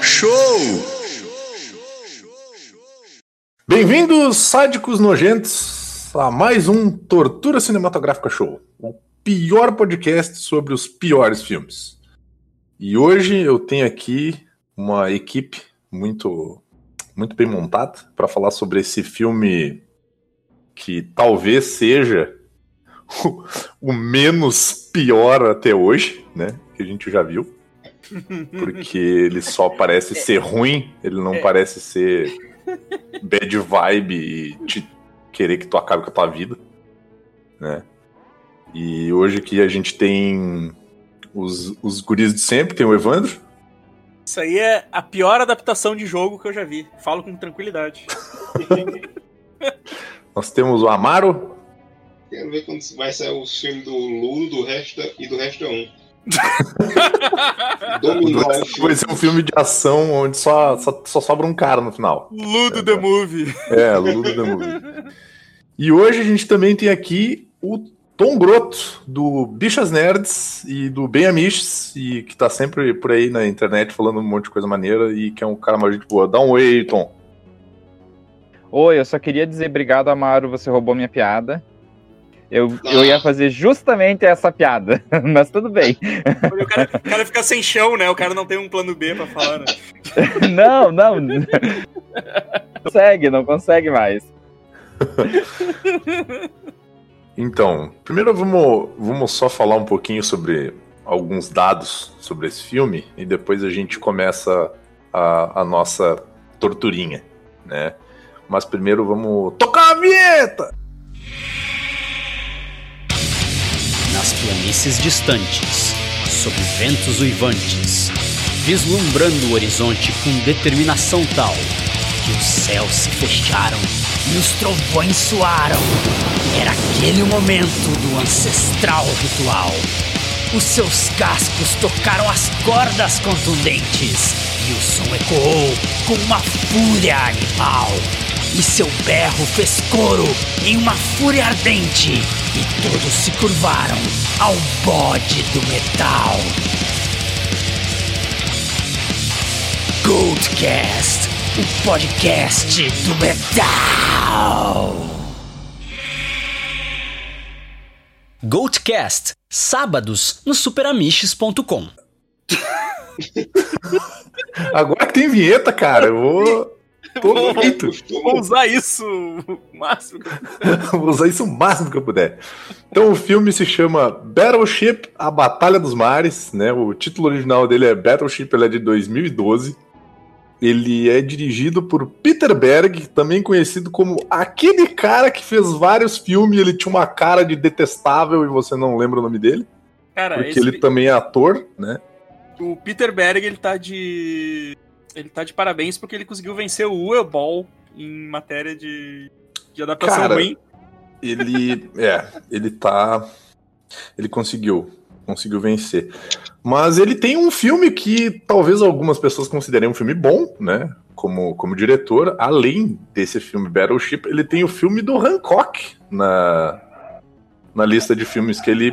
Show! Bem-vindos, sádicos nojentos, a mais um Tortura Cinematográfica Show, o pior podcast sobre os piores filmes. E hoje eu tenho aqui uma equipe muito, muito bem montada para falar sobre esse filme que talvez seja o, o menos pior até hoje, né? Que a gente já viu. Porque ele só parece ser ruim, ele não parece ser bad vibe e te querer que tu acabe com a tua vida, né? E hoje aqui a gente tem os, os guris de sempre, tem o Evandro, Isso aí é a pior adaptação de jogo que eu já vi. Falo com tranquilidade. nós temos o Amaro, Quero ver quando vai sair o filme do Lulu do resto da- e do resto é um. Dominar o vai filme. ser um filme de ação onde só, só, só sobra um cara no final. Ludo the Movie. É, Lulu the Movie. E hoje a gente também tem aqui o Tom Groto, do Bichas Nerds e do Bem Amiches, e que tá sempre por aí na internet falando um monte de coisa maneira e que é um cara mais gente boa. Dá um oi, Tom. Oi, eu só queria dizer obrigado, Amaro, você roubou minha piada. Eu, eu ia fazer justamente essa piada, mas tudo bem. O cara, o cara fica sem chão, né? O cara não tem um plano B pra falar, né? Não, não. Não consegue, não consegue mais. Então, primeiro vamos, vamos só falar um pouquinho sobre alguns dados sobre esse filme e depois a gente começa a, a nossa torturinha, né? Mas primeiro vamos tocar a vinheta! nas planícies distantes, sob ventos uivantes, vislumbrando o horizonte com determinação tal os céus se fecharam e os trovões soaram. Era aquele momento do ancestral ritual. Os seus cascos tocaram as cordas contundentes e o som ecoou com uma fúria animal. E seu berro fez coro em uma fúria ardente e todos se curvaram ao bode do metal. Goldcast, o podcast do metal. Goldcast, sábados no superamiches.com. Agora que tem vinheta, cara, eu vou. Tô feito. Vou usar isso o máximo. que eu- Vou usar isso o máximo que eu puder. Então o filme se chama Battleship A Batalha dos Mares, né? O título original dele é Battleship, ele é de 2012. Ele é dirigido por Peter Berg, também conhecido como aquele cara que fez vários filmes, ele tinha uma cara de detestável e você não lembra o nome dele, Cara, porque esse, ele também é ator, né? o Peter Berg, ele tá de. Ele tá de parabéns porque ele conseguiu vencer o Ueball em matéria de, de adaptação Cara, ruim. Ele é, ele tá ele conseguiu, conseguiu vencer. Mas ele tem um filme que talvez algumas pessoas considerem um filme bom, né? Como, como diretor, além desse filme Battleship, ele tem o filme do Hancock na, na lista de filmes que ele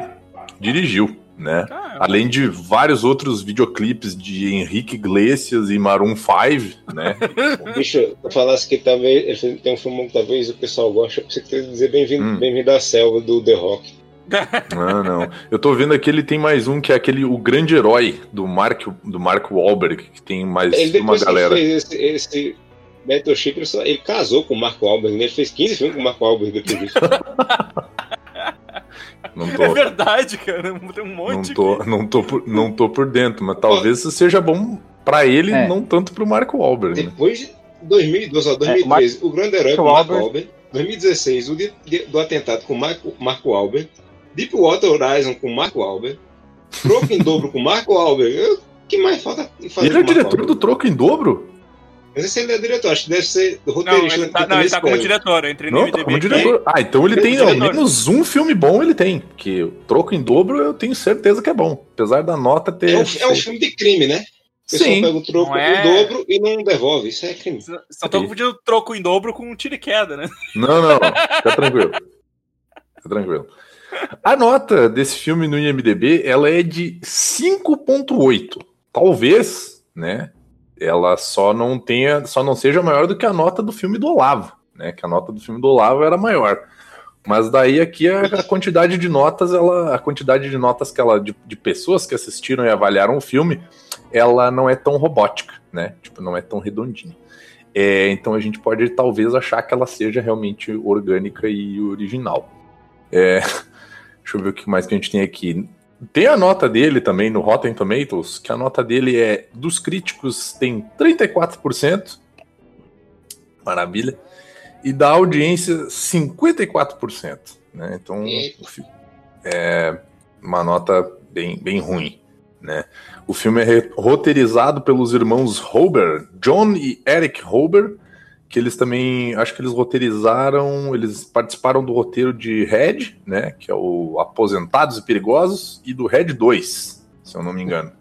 dirigiu, né? Cara, Além de vários outros videoclipes de Henrique Iglesias e Maroon 5, né? Bicho, eu falasse que talvez ele tem um filme que talvez o pessoal goste, eu pensei que dizer bem-vindo Hum. bem à selva do The Rock. Ah, não. Eu tô vendo aqui, ele tem mais um que é aquele O Grande Herói, do Mark, do Mark Wahlberg, que tem mais Ele uma que ele galera. fez esse, esse Battleship, ele, casou com o Marco Wahlberg, né? ele fez 15 filmes com o Marco Wahlberg depois disso. Não é tô, verdade, cara. Tem um não monte tô, aqui. não tô, por, não tô por dentro, mas talvez isso seja bom pra ele, É. não tanto pro Mark Wahlberg. Né? Depois de 2012, ó, 2013, o Grande Herói com o Marco Wahlberg. 2016, o de- do atentado com o Marco, Marco Wahlberg. Deepwater Horizon com o Marco Wahlberg. Troco em dobro com o Marco Wahlberg. Eu- O que mais falta fazer Ele é o o diretor do? Troco em Dobro? Eu não sei se ele é diretor, acho que deve ser Não, roteirista. ele tá, não, ele tá como diretor. No Não, tá como diretor. Ah, então ele é tem ao menos um filme bom, ele tem. Que o Troco em Dobro eu tenho certeza que é bom. Apesar da nota ter. É um, é um filme de crime, né? pessoal Sim. pega o troco Não é- em dobro e não devolve. Isso é crime. Só tô pedindo troco em dobro com um tiro e queda, né? Não, não, fica tranquilo. Fica tranquilo. A nota desse filme no IMDB, ela é de 5.8. Talvez, né, ela só não tenha, só não seja maior do que a nota do filme do Olavo, né, que a nota do filme do Olavo era maior. Mas daí aqui a, quantidade de notas, ela, a quantidade de notas que ela de, de pessoas que assistiram e avaliaram o filme, ela não é tão robótica, né? Tipo, não é tão redondinha. É, então a gente pode talvez achar que ela seja realmente orgânica e original. É, deixa eu ver o que mais que a gente tem aqui. Tem a nota dele também no Rotten Tomatoes, que a nota dele é dos críticos tem 34%. Maravilha. E da audiência 54%. Né? Então é uma nota bem, bem ruim. Né? O filme é roteirizado pelos irmãos Hober, John e Eric Hober, que eles também, acho que eles roteirizaram, eles participaram do roteiro de Red, né, que é o Aposentados e Perigosos, e do Red 2, se eu não me engano.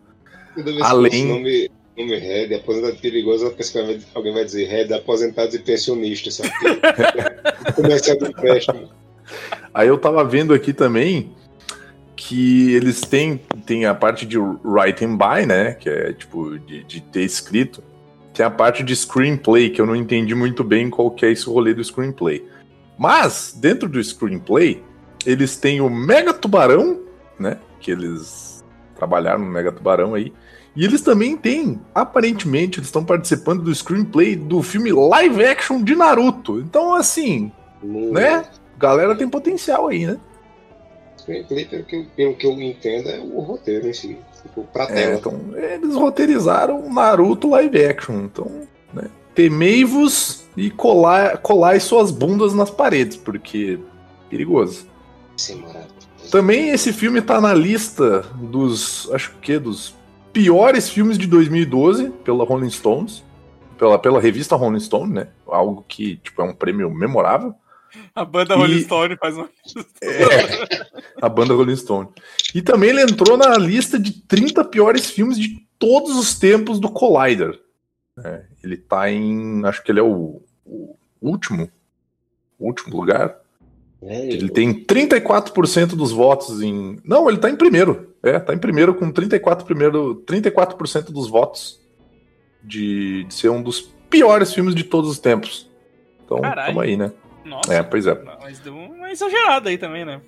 Além- fosse nome, nome Red, aposentado perigoso, eu penso que alguém vai dizer Red, aposentados e pensionistas, sabe? Comercial do empréstimo. Aí eu tava vendo aqui também que eles têm, têm a parte de writing by, né, que é tipo de, de ter escrito, tem a parte de screenplay, que eu não entendi muito bem qual que é esse rolê do screenplay. Mas, dentro do screenplay, eles têm o Mega Tubarão, né, que eles trabalharam no Mega Tubarão aí, e eles também têm, aparentemente, eles estão participando do screenplay do filme live action de Naruto. Então, assim, né? Galera tem potencial aí, né? Screenplay, pelo que, eu- pelo que eu entendo, é o roteiro em si. Tipo, pra É, tela. então, eles roteirizaram Naruto live action. Então, né? Temei-vos e colar, colai suas bundas nas paredes, porque perigoso. É maravilhoso. Também esse filme tá na lista dos, acho que dos piores filmes de 2012 pela Rolling Stones, pela, pela revista Rolling Stone, né? Algo que tipo é um prêmio memorável. A banda E- Rolling Stone faz um. É, a banda Rolling Stone. E também ele entrou na lista de 30 piores filmes de todos os tempos do Collider. É, ele tá em. Acho que ele é o, o último. último lugar. É, Ele tem 34% dos votos em. Não, ele tá em primeiro. É, tá em primeiro com 34%, primeiro, 34% dos votos de, de ser um dos piores filmes de todos os tempos. Então, Caralho. tamo aí, né? Nossa. É, pois é. Mas deu uma exagerada aí também, né?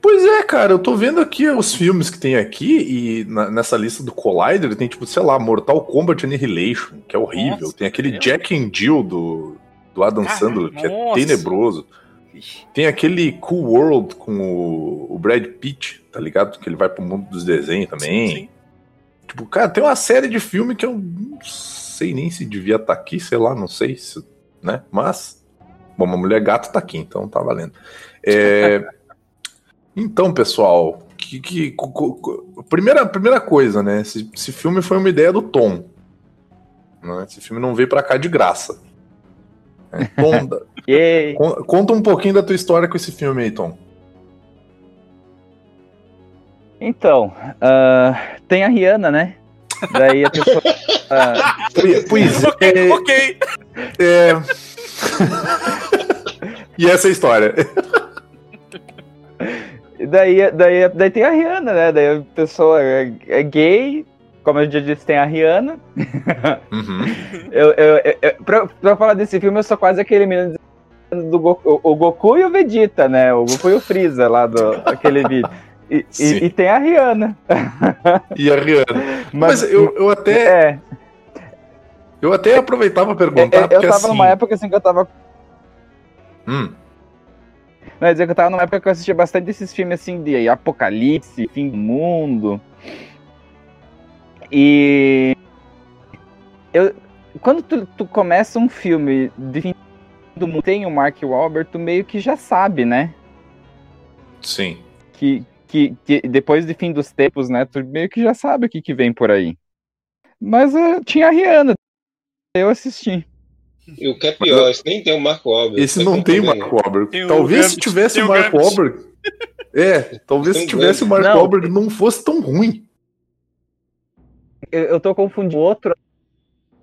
Pois é, cara, eu tô vendo aqui os filmes que tem aqui e na- nessa lista do Collider tem, tipo, sei lá, Mortal Kombat Annihilation, que é horrível. Nossa, tem aquele. Jack and Jill do, do Adam Caralho, Sandler, que é nossa. tenebroso. Ixi. Tem aquele Cool World com o, o Brad Pitt, tá ligado? Que ele vai pro mundo dos desenhos também. Sim. Tipo, cara, tem uma série de filme que eu não sei nem se devia estar aqui, sei lá, não sei se, né? Mas, bom, uma mulher gato tá aqui, então tá valendo. É, então, pessoal, que, que- primeira, primeira coisa, né? Esse, esse filme foi uma ideia do Tom. né? Esse filme não veio pra cá de graça. É, Tom, con- conta um pouquinho da tua história com esse filme aí, Tom. Então, ah, tem a Rihanna, né? Daí a pessoa. ah, Pois Ok, é, ok. é... e essa é a história. e daí, daí, daí tem a Rihanna, né? Daí a pessoa é, é gay, como eu já disse, tem a Rihanna. Uhum. Eu, eu, eu, pra, pra falar desse filme, eu sou quase aquele menino do Goku, o, o Goku e o Vegeta, né? O Goku e o Freeza lá do aquele vídeo. E, e, e tem a Rihanna. E a Rihanna. Mas, eu, eu até É, eu até aproveitava pra eu, perguntar, eu porque tava assim. numa época assim que eu tava. Hum, Não, dizer que eu tava numa época que eu assistia bastante esses filmes assim de apocalipse, fim do mundo. E. Eu, quando tu, tu começa um filme de fim do mundo, tem o Mark Wahlberg, tu meio que já sabe, né? sim. que, que, que depois de fim dos tempos, né, tu meio que já sabe o que, que vem por aí. Mas eh, tinha a Rihanna, eu assisti. E o que é pior, esse nem tem o Marco Wahlberg. Esse Tá não tem o? Mark Wahlberg. Tem o Talvez se tivesse o o Mark Gambit. Wahlberg. É, talvez se tivesse o Mark Não. Wahlberg não fosse tão ruim. eu, eu tô confundindo outro.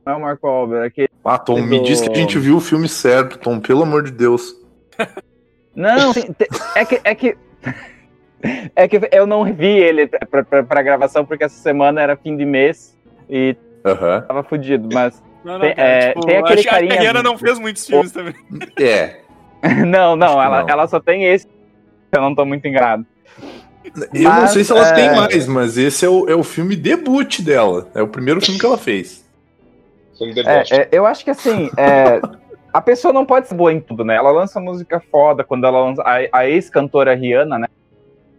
Não é o Marco Albert, é aquele. Ah, Tom, me diz que a gente viu o filme certo, Tom, pelo amor de Deus. Não, sim, é que. É que... É que eu não vi ele pra, pra, pra gravação, porque essa semana era fim de mês e Aham. tava fudido, mas. Não, não, é, tipo, tem aquele acho que carinha- A Rihanna não fez muitos filmes também. É. Não, não, ela, não. ela só tem esse. Eu não tô muito enganado. Eu não Mas, sei se ela é, tem mais, mas esse é o, é o filme debut dela. É o primeiro filme que ela fez. É, é, eu acho que assim, é, a pessoa não pode ser boa em tudo, né? Ela lança música foda quando ela lança. A, a ex-cantora Rihanna, né?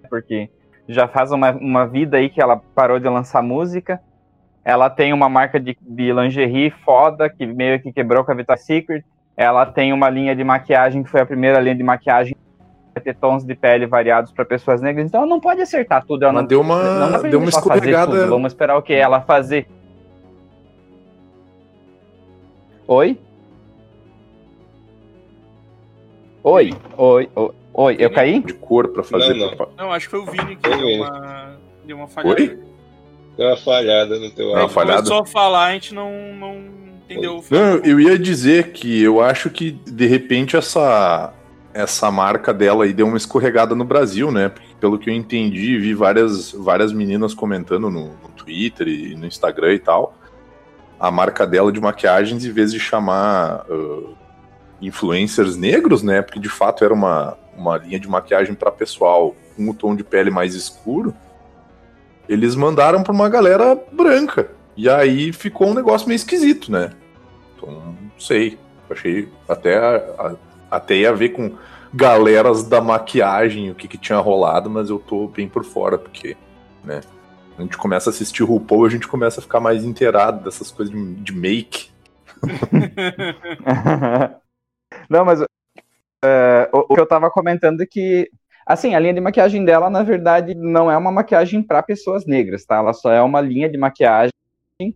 Porque já faz uma, uma vida aí que ela parou de lançar música. Ela tem uma marca de, de lingerie foda, que meio que quebrou com a Victoria's Secret. Ela tem uma linha de maquiagem, que foi a primeira linha de maquiagem que vai ter tons de pele variados para pessoas negras. Então ela não pode acertar tudo. Ela não, deu não uma, dá pra deu uma escorregada. tudo. Vamos esperar o que ela fazer. Oi? Oi, oi, oi, oi, eu caí? de cor pra fazer. Não, não. Não, acho que foi o Vini que deu uma, deu uma falhada. Oi? Deu uma falhada no teu áudio. falhada? Começou a falar, a gente não, não entendeu o Não, eu ia dizer que eu acho que de repente essa essa marca dela aí deu uma escorregada no Brasil, né? Porque, pelo que eu entendi, vi várias, várias meninas comentando no, no Twitter e no Instagram e tal. A marca dela de maquiagens, em vez de chamar ah, influencers negros, né? Porque de fato era uma, uma linha de maquiagem para pessoal com o tom de pele mais escuro. Eles mandaram pra uma galera branca. E aí ficou um negócio meio esquisito, né? Então, não sei. Achei até, a- até ia ver com galeras da maquiagem o que, que tinha rolado, mas eu tô bem por fora, porque, né? A gente começa a assistir RuPaul, a gente começa a ficar mais inteirado dessas coisas de, de make. Não, mas é, o, o que eu tava comentando é que, assim, a linha de maquiagem dela, na verdade, não é uma maquiagem para pessoas negras, tá? Ela só é uma linha de maquiagem que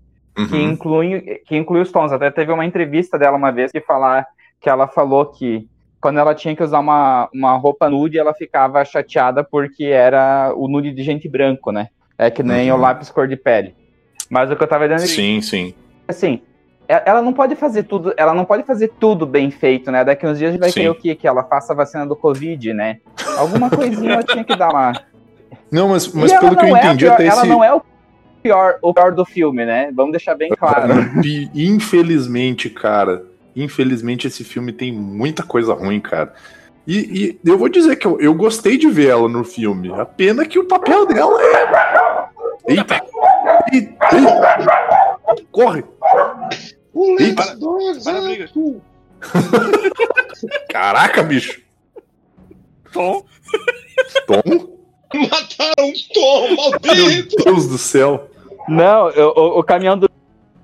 Uhum. inclui, que inclui os tons. Até teve uma entrevista dela uma vez que falar que ela falou que quando ela tinha que usar uma, uma roupa nude, ela ficava chateada porque era o nude de gente branco, né? É que nem Uhum. o lápis cor de pele. Mas o que eu tava dizendo é que Sim, sim. assim, ela não pode fazer tudo, ela não pode fazer tudo bem feito, né? Daqui uns dias a gente vai Sim. querer o quê? Que ela faça a vacina do Covid, né? Alguma coisinha ela tinha que dar lá. Não, mas, mas pelo que eu é entendi, pior- até ela esse. não é o pior, o pior do filme, né? Vamos deixar bem claro. Infelizmente, cara. Infelizmente, esse filme tem muita coisa ruim, cara. E, e eu vou dizer que eu, eu gostei de ver ela no filme. A pena que o papel dela é. Eita! Eita! Eita! Corre! Eita! Para a briga. Caraca, bicho! Tom, Tom? Mataram Tom, Meu maldito! Deus do céu! Não, eu- o, o caminhão do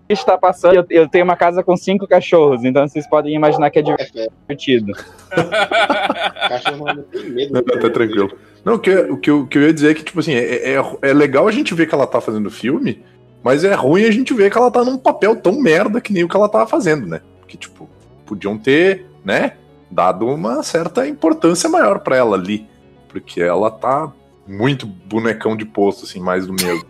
lixo tá passando. Eu, eu tenho uma casa com cinco cachorros, então vocês podem imaginar que é divertido. Cachorro não tem medo. Não, tá tranquilo. Não, o que, o, que eu, o que eu ia dizer é que, tipo assim, é, é, é legal a gente ver que ela tá fazendo filme, mas é ruim a gente ver que ela tá num papel tão merda que nem o que ela tava fazendo, né? Porque, tipo, podiam ter, né, dado uma certa importância maior pra ela ali. Porque ela tá muito bonecão de posto, assim, mais do mesmo.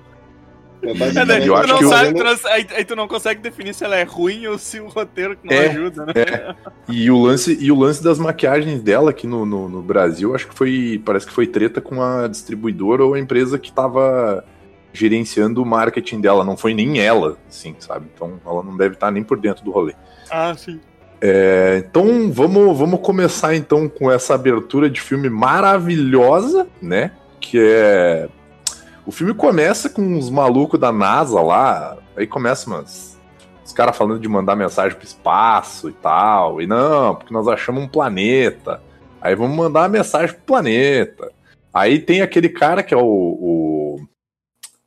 É, É, daí eu tu acho não que tu não- aí, aí tu não consegue definir se ela é ruim ou se o roteiro que não É. ajuda, né? E o lance, e o lance das maquiagens dela aqui no, no, no Brasil, acho que foi. Parece que foi treta com a distribuidora ou a empresa que tava gerenciando o marketing dela. Não foi nem ela, assim, sabe? Então ela não deve estar nem por dentro do rolê. Ah, sim. É, então vamos, vamos começar então com essa abertura de filme maravilhosa, né? Que é. O filme começa com os malucos da NASA lá, aí começa umas. Os caras falando de mandar mensagem pro espaço e tal. E não, porque nós achamos um planeta. Aí vamos mandar uma mensagem pro planeta. Aí tem aquele cara que é o. o...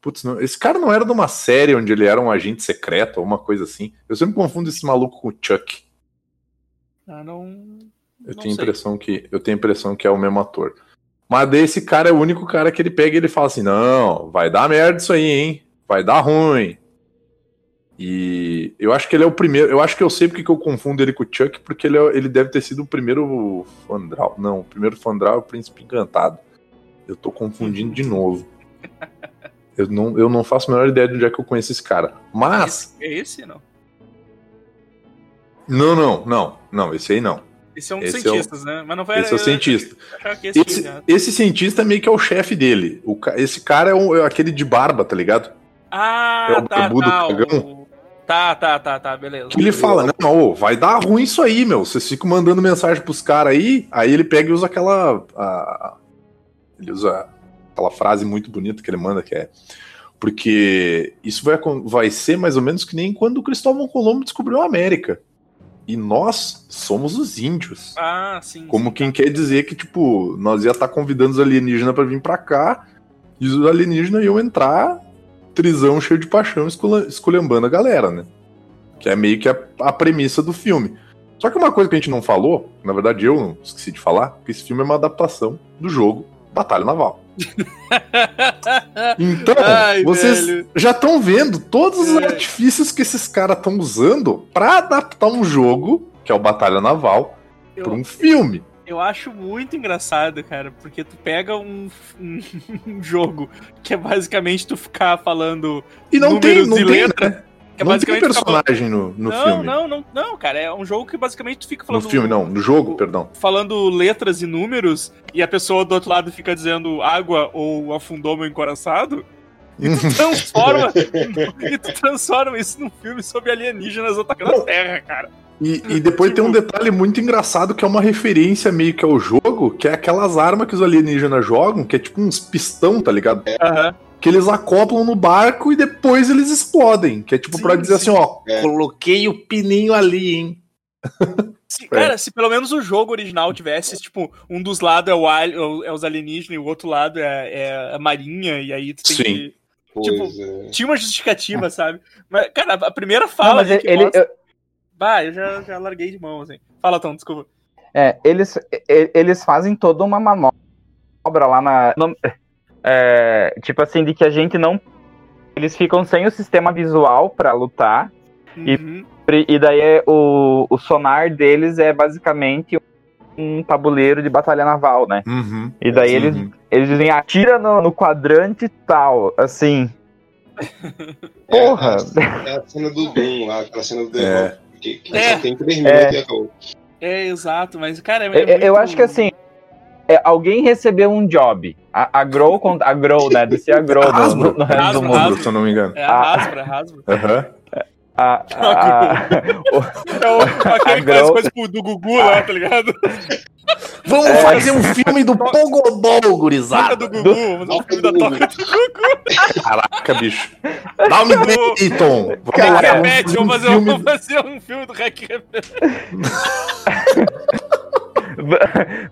Putz, não- esse cara não era de uma série onde ele era um agente secreto ou uma coisa assim. Eu sempre confundo esse maluco com o Chuck. Ah, não. Eu não tenho a sei. impressão que eu tenho impressão que é o mesmo ator. Mas desse cara é o único cara que ele pega e ele fala assim: "Não, vai dar merda isso aí, hein? Vai dar ruim". E eu acho que ele é o primeiro, eu acho que eu sei porque que eu confundo ele com o Chuck, porque ele, é- ele deve ter sido o primeiro Fandral. Não, o primeiro Fandral é o Príncipe Encantado. Eu tô confundindo de novo. Eu não, eu não faço a menor ideia de onde é que eu conheço esse cara. Mas. Esse, é esse, não? Não, não, não. Não, esse aí não. Esse é um dos Esse é o- cientistas, né? Mas não foi Esse é o cientista. achava que esse, Esse, esse cientista meio que é o chefe dele. O esse cara é, um- é aquele de barba, tá ligado? Ah, É o tá, barbudo tá. cagão? o- Tá, tá, tá, tá, beleza. Que ele fala, né? Não, vai dar ruim isso aí, meu. Vocês ficam mandando mensagem pros caras aí, aí ele pega e usa aquela. a- ele usa aquela frase muito bonita que ele manda, que é. Porque isso vai, vai ser mais ou menos que nem quando o Cristóvão Colombo descobriu a América. E nós somos os índios. Ah, sim. Como sim, quem tá. quer dizer que, tipo, nós ia estar convidando os alienígenas pra vir pra cá, e os alienígenas iam entrar trisão cheio de paixão, esculhambando a galera, né? Que é meio que a, a premissa do filme. Só que uma coisa que a gente não falou, na verdade eu não esqueci de falar, que esse filme é uma adaptação do jogo Batalha Naval. Então, Ai, vocês velho. já estão vendo todos os É. artifícios que esses caras estão usando pra adaptar um jogo, que é o Batalha Naval, pra um filme. Eu acho muito engraçado, cara, porque tu pega um, um, um jogo que é basicamente tu ficar falando. E não tem, não e tem, letra, né? É não tem personagem no, no não, filme. não, não, não, cara. É um jogo que basicamente tu fica No falando. filme, não. No jogo, perdão. Falando letras e números, e a pessoa do outro lado fica dizendo água ou afundou meu encoraçado. E tu transforma, e tu transforma isso num filme sobre alienígenas atacando a Terra, cara. E, e depois tem um Tipo- detalhe muito engraçado que é uma referência meio que ao jogo, que é aquelas armas que os alienígenas jogam, que é tipo uns pistão, tá ligado? Aham. Que eles acoplam no barco e depois eles explodem. Que é tipo Sim, pra dizer sim. assim, ó, É. coloquei o pininho ali, hein? Se- cara, se pelo menos o jogo original tivesse, tipo, um dos lados é, o al- é é os alienígenas e o outro lado é, é a marinha, e aí tu tem Sim. que. Tipo, é. Tinha uma justificativa, sabe? Mas, cara, a primeira Não, fala. mas ali que ele, mostra- eu- Bah, eu já, já larguei de mão, assim. Fala, Tom, desculpa. É, eles, eles fazem toda uma manobra lá na. É, tipo assim, de que a gente não. Eles ficam sem o sistema visual pra lutar. E- Uhum. E daí é o, o sonar deles é basicamente um tabuleiro de batalha naval, né? Uhum. E daí eles, eles dizem, atira no, no quadrante tal, assim. É, Porra! É a cena do Doom lá, aquela cena do The É. Rock, que, que É. só tem três minutos É. e acabou. É, exato, mas, cara, é, é Eu, acho que assim, é, alguém recebeu um job. A, a Grow, a Grow, né? Descer a Grow no, no, no resto do mundo. Hasbro. Se eu não me engano. É a Hasbro, é a Hasbro. Aham. A, a- É o, aquele que faz coisa do Gugu lá, tá ligado? Vamos É. fazer um filme do Pogobol, Toca gurizada. do Gugu, vamos fazer um filme da Toca do Gugu. Caraca, bicho. Dá um bem, Tom. Vamos Cara, vamos Repete, fazer um filme vamos fazer um filme do Hack Repete. Va-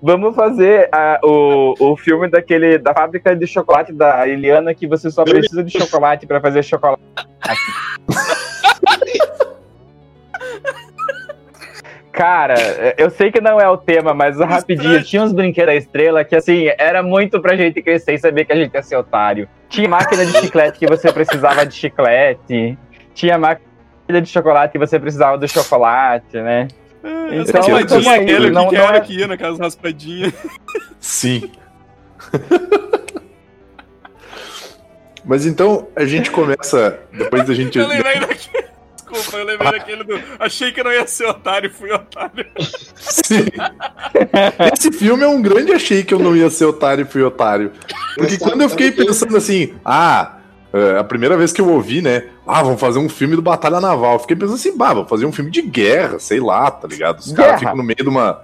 Vamos fazer a- o, o filme daquele da fábrica de chocolate da Eliana que você só precisa de chocolate pra fazer chocolate. Cara, eu sei que não é o tema, mas rapidinho, tinha uns brinquedos da estrela que assim, era muito pra gente crescer e saber que a gente ia ser otário. Tinha máquina de chiclete que você precisava de chiclete. Tinha máquina de chocolate que você precisava do chocolate, né? Então, raspadinhas, tamo aí, aquele não- que não era é- que ia naquelas raspadinhas. Sim. Mas então a gente começa. Depois da gente. Eu lembrei daquele. Desculpa, eu lembrei daquele do. Achei que eu não ia ser otário, fui otário. Sim. Esse filme é um grande achei que eu não ia ser otário e fui otário. Porque quando eu fiquei pensando assim, ah, é, a primeira vez que eu ouvi, né? Ah, vamos fazer um filme do Batalha Naval. Fiquei pensando assim, bah, vamos fazer um filme de guerra, sei lá, tá ligado? Os caras ficam no meio de uma.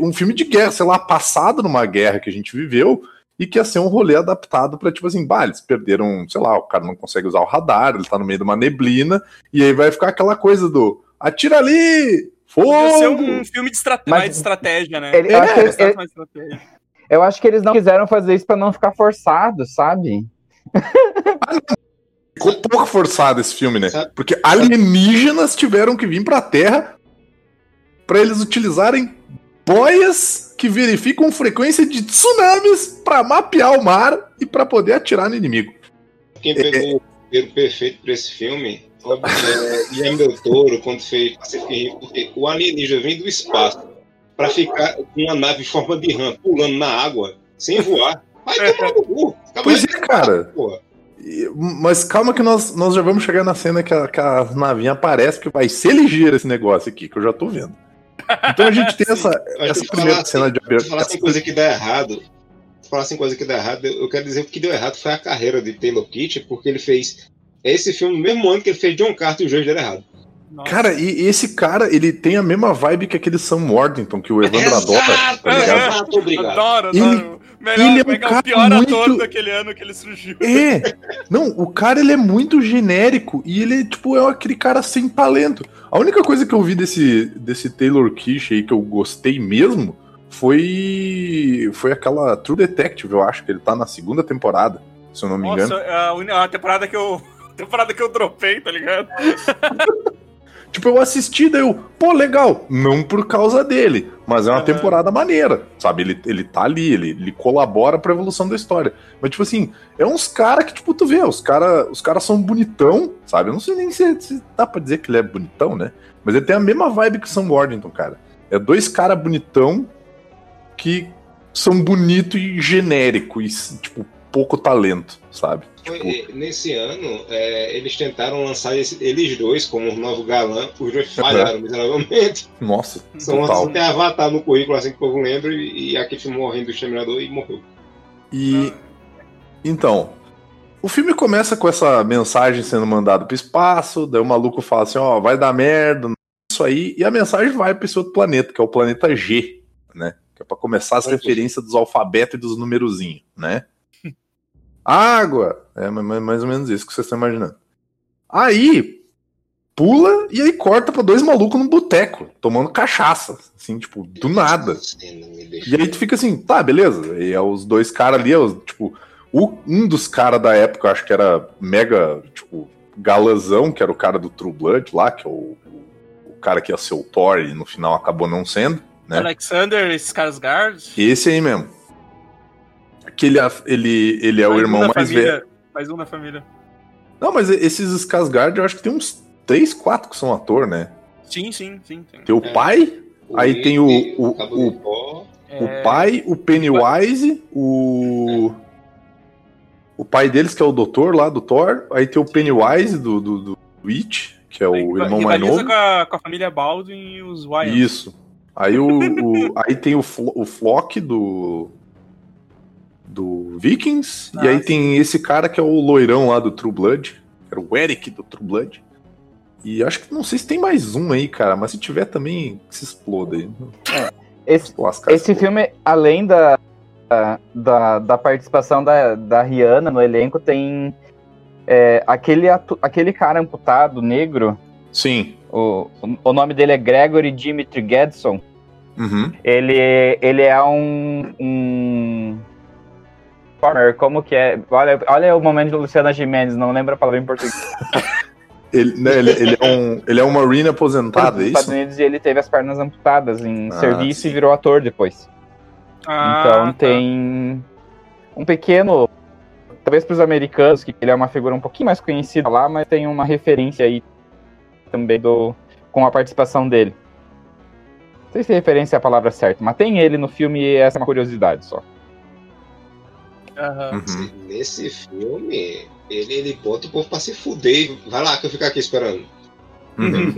Um filme de guerra, sei lá, passado numa guerra que a gente viveu e que ia ser um rolê adaptado pra, tipo assim, bah, eles perderam, sei lá, o cara não consegue usar o radar, ele tá no meio de uma neblina, e aí vai ficar aquela coisa do atira ali! Podia ser Fogo! um filme de Mas- mais de estratégia, né? Ele- eu, acho que, É, eles- Mais estratégia. eu acho que eles não quiseram fazer isso pra não ficar forçado, sabe? Ficou pouco forçado esse filme, né? Porque alienígenas tiveram que vir pra Terra pra eles utilizarem boias que verificam frequência de tsunamis pra mapear o mar e pra poder atirar no inimigo. Quem pegou o roteiro perfeito pra esse filme foi é, Guilherme Del Toro, quando fez Rim, porque o alienígena vem do espaço pra ficar com uma nave em forma de rã pulando na água, sem voar. Vai tomar no cu. Pois é, cara. Porra. Mas calma que nós, nós já vamos chegar na cena que a, que a navinha aparece, que vai ser ligeiro esse negócio aqui, que eu já tô vendo. Então a gente tem essa, essa primeira falar cena de Se falar abertura. assim coisa que dá errado, se falar assim coisa que dá errado, eu quero dizer que o que deu errado foi a carreira de Taylor Kitsch, porque ele fez esse filme no mesmo ano que ele fez John Carter e os dois deram errado. Nossa. Cara, e esse cara, ele tem a mesma vibe que aquele Sam Worthington, que o Evandro adora, tá ligado? Exato, obrigado. Adoro, Ele- adoro. Melhor, ele é um é que é cara o pior ator muito- daquele ano que ele surgiu. É! Não, o cara ele é muito genérico e ele tipo é aquele cara sem talento. A única coisa que eu vi desse, desse Taylor Kish aí que eu gostei mesmo foi foi aquela True Detective, eu acho que ele tá na segunda temporada, se eu não me engano. Nossa, a, uni- a temporada que eu. a temporada que eu dropei, tá ligado? Tipo, eu assisti, daí eu, pô, legal. Não por causa dele, mas é uma Aham. temporada maneira, sabe? Ele, ele tá ali, ele, ele colabora pra evolução da história. Mas, tipo assim, é uns caras que, tipo, tu vê, os caras os cara são bonitão, sabe? Eu não sei nem se, se dá pra dizer que ele é bonitão, né? Mas ele tem a mesma vibe que o Sam Worthington, cara. É dois caras bonitão que são bonito e genérico e, tipo, pouco talento, sabe? Tipo, nesse ano, é, eles tentaram lançar esse- eles dois como um novo galã, os dois falharam miseravelmente. nossa, São total. tem Avatar no currículo, assim que o povo lembra, e, e aquele filme morrendo do Exterminador e morreu. E então, o filme começa com essa mensagem sendo mandada pro espaço, daí o maluco fala assim, ó, vai dar merda, isso aí, e a mensagem vai para esse outro planeta, que é o planeta G, né? Que é para começar as referências dos alfabetos e dos numerozinhos, né? Água, é ma- ma- mais ou menos isso que vocês estão imaginando. Aí pula e aí corta pra dois malucos num boteco, tomando cachaça, assim, tipo, do nada. E aí tu fica assim, tá, beleza. E é os dois caras ali, é os, tipo, o- um dos caras da época, eu acho que era mega, tipo, galãzão, que era o cara do True Blood lá, que é o, o cara que ia ser o Thor e no final acabou não sendo, né? Alexander Skarsgård. Esse aí mesmo. Que ele, ele, ele é o mais um irmão da mais família, velho. Mais um da família. Não, mas esses Skarsgård, eu acho que tem uns três, quatro que são ator, né? Sim, sim, sim. sim. Tem o É. pai, Aí tem o- o- o- do Pó. É, O pai, o Pennywise, o. O pai deles, que é o doutor lá do Thor. Aí tem o Pennywise do, do, do It, que é o riva- irmão mais novo. Com a, com a família Baldwin e os Wyatt. Isso. Aí o, o- aí tem o, Flo- o Flock do. Do Vikings. Ah, e aí sim. tem esse cara que é o loirão lá do True Blood. Que era o Eric do True Blood. E acho que não sei se tem mais um aí, cara. Mas se tiver também, que se exploda aí. Esse, Lascar esse esse filme, além da, da, da participação da, da Rihanna no elenco, tem é, aquele, atu- aquele cara amputado, negro, Sim. o, o nome dele é Gregory Dimitri Gedson. Uhum. Ele, ele é um. um performer, como que é? Olha, olha o momento de Luciana Gimenez, não lembro a palavra em português. Ele, né, ele, ele é um, ele é um Marine aposentado, é Nos Estados isso? Unidos e ele teve as pernas amputadas em Ah, serviço sim. e virou ator depois. Ah, então tá. tem um pequeno. Talvez para os americanos, que ele é uma figura um pouquinho mais conhecida lá, mas tem uma referência aí também do, com a participação dele. Não sei se referência é a palavra certa, mas tem ele no filme e essa é uma curiosidade só. Uhum. Nesse filme, ele, ele bota o povo pra se fuder. Vai lá que eu fico aqui esperando. Uhum.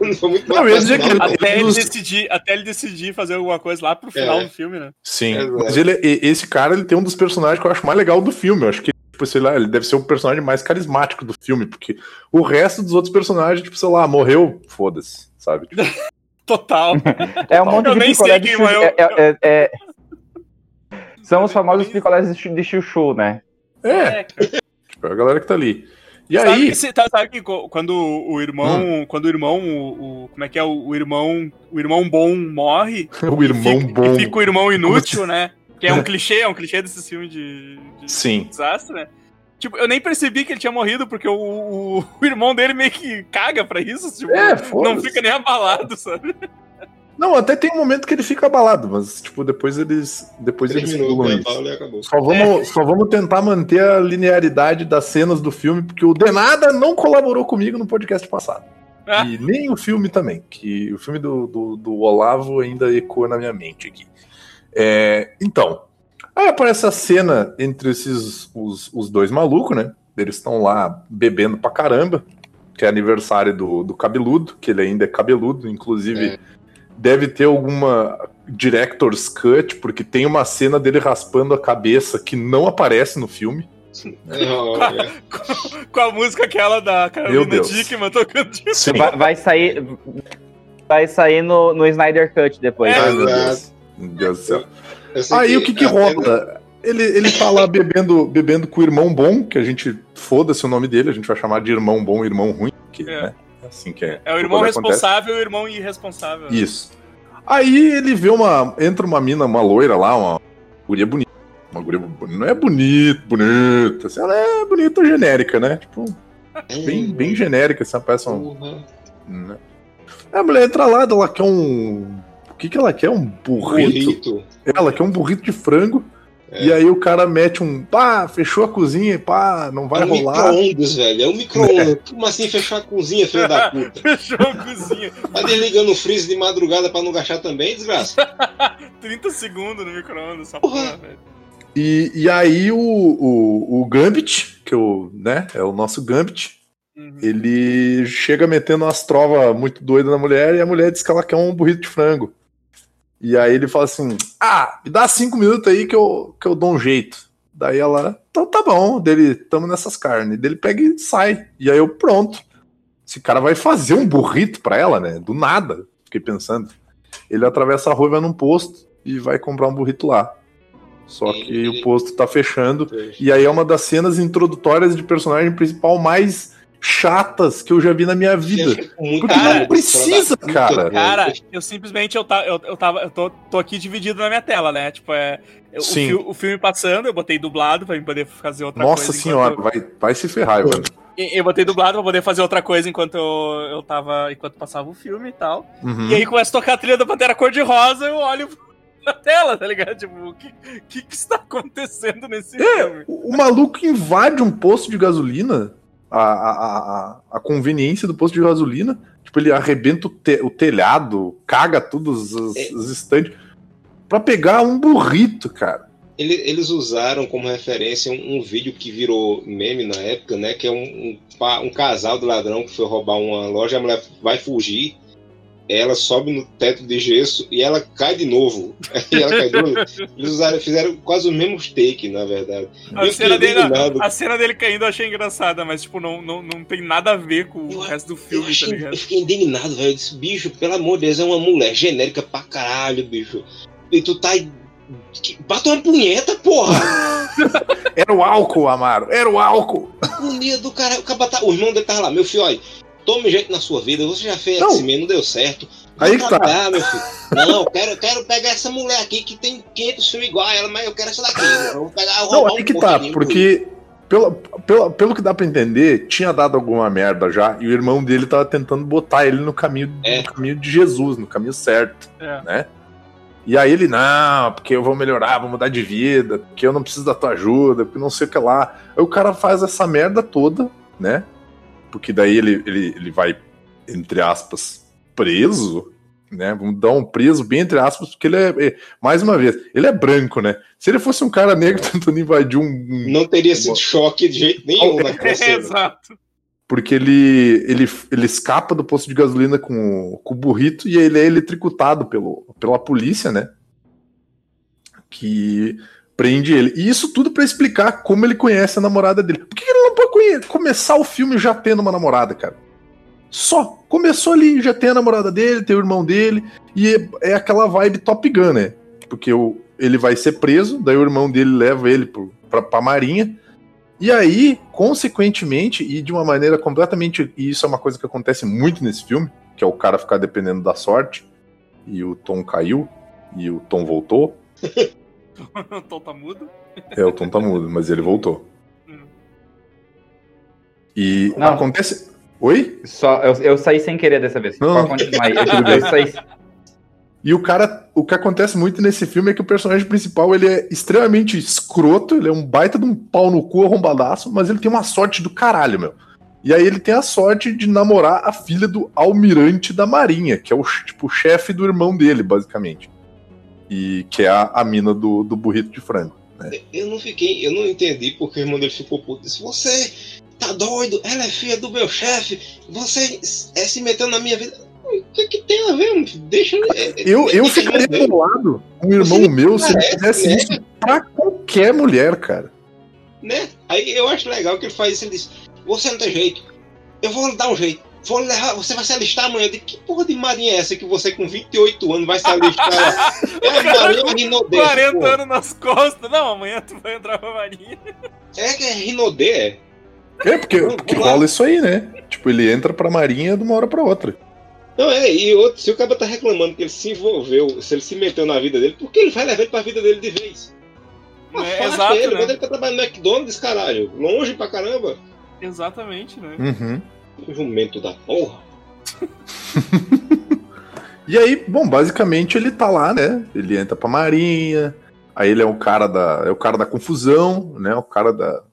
Não foi muito Não, eu não. ele- Até ele, decidir, até ele decidir fazer alguma coisa lá pro final É. do filme, né? Sim. Exato. Mas ele, esse cara, ele tem um dos personagens que eu acho mais legal do filme. Eu acho que, tipo, sei lá, ele deve ser o personagem mais carismático do filme, porque o resto dos outros personagens, tipo, sei lá, morreu, foda-se, sabe? Tipo, Total. É um monte Eu de picolé sei de quem chuchu. morreu. é- é- é- é- São os famosos picolés de chu- de chuchu, né? é, cara. tipo, é a galera que tá ali. E Sabe, aí, que tá- sabe que quando o irmão, quando o irmão, o, o- como é que é o, o irmão, o irmão bom morre, o irmão fica, bom. e fica o irmão inútil, né? Que é um clichê, é um clichê desses filmes de, de Sim. desastre, né? Tipo, eu nem percebi que ele tinha morrido, porque o, o, o irmão dele meio que caga pra isso, tipo, É, não fica nem abalado, sabe? Não, até tem um momento que ele fica abalado, mas, tipo, depois eles. Depois Três eles minutos, pulam isso. Só vamos, só vamos tentar manter a linearidade das cenas do filme, porque o Denada não colaborou comigo no podcast passado. Ah. E nem o filme também, que o filme do, do, do Olavo ainda ecoa na minha mente aqui. É, então, Aí aparece a cena entre esses os, os dois malucos, né? Eles estão lá bebendo pra caramba, que é aniversário do, do cabeludo, que ele ainda é cabeludo, inclusive É. deve ter alguma director's cut, porque tem uma cena dele raspando a cabeça que não aparece no filme. Não, é. Com a música aquela da Meu Carolina Deus. Dickman tocando de Sim. Vai, vai sair. Vai sair no, no Snyder Cut depois. É, Ai, meu. Deus. Meu Deus do céu. Aí o que que a cena- rola? Ele, ele tá lá bebendo, bebendo com o irmão bom, que a gente foda-se o nome dele, a gente vai chamar de irmão bom, irmão ruim, que É. né, é assim que é. É o irmão responsável e o irmão irresponsável. Isso. Aí ele vê uma. Entra uma mina, uma loira lá, uma guria bonita. Uma guria bonita. Não é bonita, bonita. Assim, ela é bonita genérica, né? Tipo, bem, bem genérica, assim, parece um. Porra. né? A mulher entra lá, ela quer um. O que, que ela quer? Um burrito. Burrito. Ela quer um burrito de frango. É. E aí o cara mete um. Pá, fechou a cozinha, pá, não vai é um rolar. micro-ondas, velho. É um micro-ondas. Como assim fechar a cozinha, filho da puta? Fechou a cozinha. Tá desligando o freezer de madrugada pra não gastar também, desgraça? 30 segundos no micro-ondas, essa Porra. porra, velho. E, e aí o, o, o Gambit, que o, né, é o nosso Gambit, Uhum. ele chega metendo umas trovas muito doidas na mulher e a mulher diz que ela quer um burrito de frango. E aí ele fala assim: Ah, me dá cinco minutos aí que eu, que eu dou um jeito. Daí ela, então tá bom, dele, tamo nessas carnes. Dele pega e sai. E aí eu, pronto. Esse cara vai fazer um burrito pra ela, né? Do nada. Fiquei pensando. Ele atravessa a rua, vai num posto e vai comprar um burrito lá. Só que o posto tá fechando. E aí é uma das cenas introdutórias de personagem principal mais chatas que eu já vi na minha vida. Porque raiva não precisa, cara. Cara, eu simplesmente eu, eu, eu tava. Eu tô, tô aqui dividido na minha tela, né? Tipo, é. eu- O, Sim. fi- o filme passando, eu botei dublado pra poder fazer outra Nossa coisa. senhora, enquanto- vai, vai se ferrar, mano. Eu, eu botei dublado pra poder fazer outra coisa enquanto eu, eu tava. Enquanto passava o filme e tal. Uhum. E aí começa a tocar a trilha da Pantera Cor-de-Rosa eu olho pra tela, tá ligado? Tipo, o que, que que está acontecendo nesse filme? O, o maluco invade um posto de gasolina, a, a, a, conveniência do posto de gasolina. Tipo, ele arrebenta o, te- o telhado, caga todos os, É. os estantes, pra pegar um burrito, cara. Ele- Eles usaram como referência um, um vídeo que virou meme na época, né? Que é um, um, um casal de ladrão que foi roubar uma loja, a mulher vai fugir, ela sobe no teto de gesso e ela cai de novo. E ela cai de novo. Eles usaram, fizeram quase os mesmos take, na verdade. A Eu cena, dele, indignado. a cena dele caindo eu achei engraçada, mas, tipo, não, não, não tem nada a ver com o Eu- resto do Eu, filme, tá achei- ligado? eu fiquei indignado, velho. Eu disse, bicho, pelo amor de Deus, é uma mulher genérica pra caralho, bicho. E tu tá. Bata uma punheta, porra! Era o álcool, Amaro, era o álcool. Agonia do cara. O, cara tá- o irmão dele tava lá, meu filho, olha, tome jeito na sua vida, você já fez Não. X-Men, não deu certo. Aí que tá. trabalhar, meu filho. Não, eu quero, quero pegar essa mulher aqui que tem 500 filmes igual a ela, mas eu quero essa daqui. Eu vou pegar, Não, roubar aí um que tá, porque pelo, pelo, pelo que dá pra entender, tinha dado alguma merda já, e o irmão dele tava tentando botar ele no caminho, É. no caminho de Jesus, no caminho certo, É. né? E aí ele, não, porque eu vou melhorar, vou mudar de vida, porque eu não preciso da tua ajuda, porque não sei o que lá. Aí o cara faz essa merda toda, né? Porque daí ele, ele, ele vai, entre aspas, preso, né? Vamos dar um preso bem entre aspas, porque ele é, é- mais uma vez, ele é branco, né? Se ele fosse um cara negro tentando invadir um. um- Não teria sido choque de jeito nenhum naquela É, exato. porque ele, ele, ele escapa do posto de gasolina com, o- com o burrito e ele é eletricutado pelo, pela polícia, né? Que prende ele. E isso tudo pra explicar como ele conhece a namorada dele. Por que ele não pode começar o filme já tendo uma namorada, cara? Só. Começou ali, já tem a namorada dele, tem o irmão dele, e é, é aquela vibe Top Gun, né? Porque o, ele vai ser preso, daí o irmão dele leva ele pro, pra, pra marinha, e aí, consequentemente, e de uma maneira completamente. E isso é uma coisa que acontece muito nesse filme, que é o cara ficar dependendo da sorte, e o Tom caiu, e o Tom voltou. o Tom tá mudo. É, o Tom tá mudo, mas ele voltou. Hum. E Não. acontece. Oi? Só, eu, eu saí sem querer dessa vez. Não. Pode continuar aí. Eu, saí. E o cara, o que acontece muito nesse filme é que o personagem principal ele é extremamente escroto, ele é um baita de um pau no cu arrombadaço, mas ele tem uma sorte do caralho, meu. E aí ele tem a sorte de namorar a filha do almirante da marinha, que é o tipo o chefe do irmão dele, basicamente. E que é a, a mina do, do burrito de frango, Né? Eu não fiquei, eu não entendi porque o irmão dele ficou puto. Disse, você tá doido? Ela é filha do meu chefe. Você é se metendo na minha vida. O que, que tem a ver? Deixa é, Eu, eu ficaria bolado com um irmão meu se ele fizesse né? isso pra qualquer mulher, cara. né? Aí eu acho legal que ele faz isso. Ele diz: Você não tem jeito. Eu vou dar um jeito. Vou levar, você vai se alistar amanhã. Eu digo, que porra de marinha é essa que você com 28 anos vai se alistar? é a marinha Rinodê. 40 porra. anos nas costas. Não, amanhã tu vai entrar pra marinha. É que é Rinodê, é. É, porque, porque rola isso aí, né? Tipo, ele entra pra marinha de uma hora pra outra. Não, é, e outro, se o cara tá reclamando que ele se envolveu, se ele se meteu na vida dele, por que ele vai levar ele pra vida dele de vez? É, Afasta exato, ele, né? ele pra trabalhar no McDonald's, caralho. Longe pra caramba. Exatamente, né? Uhum. Jumento da porra. E aí, bom, basicamente ele tá lá, né? Ele entra pra marinha. Aí ele é o cara da, é o cara da confusão, né? O cara da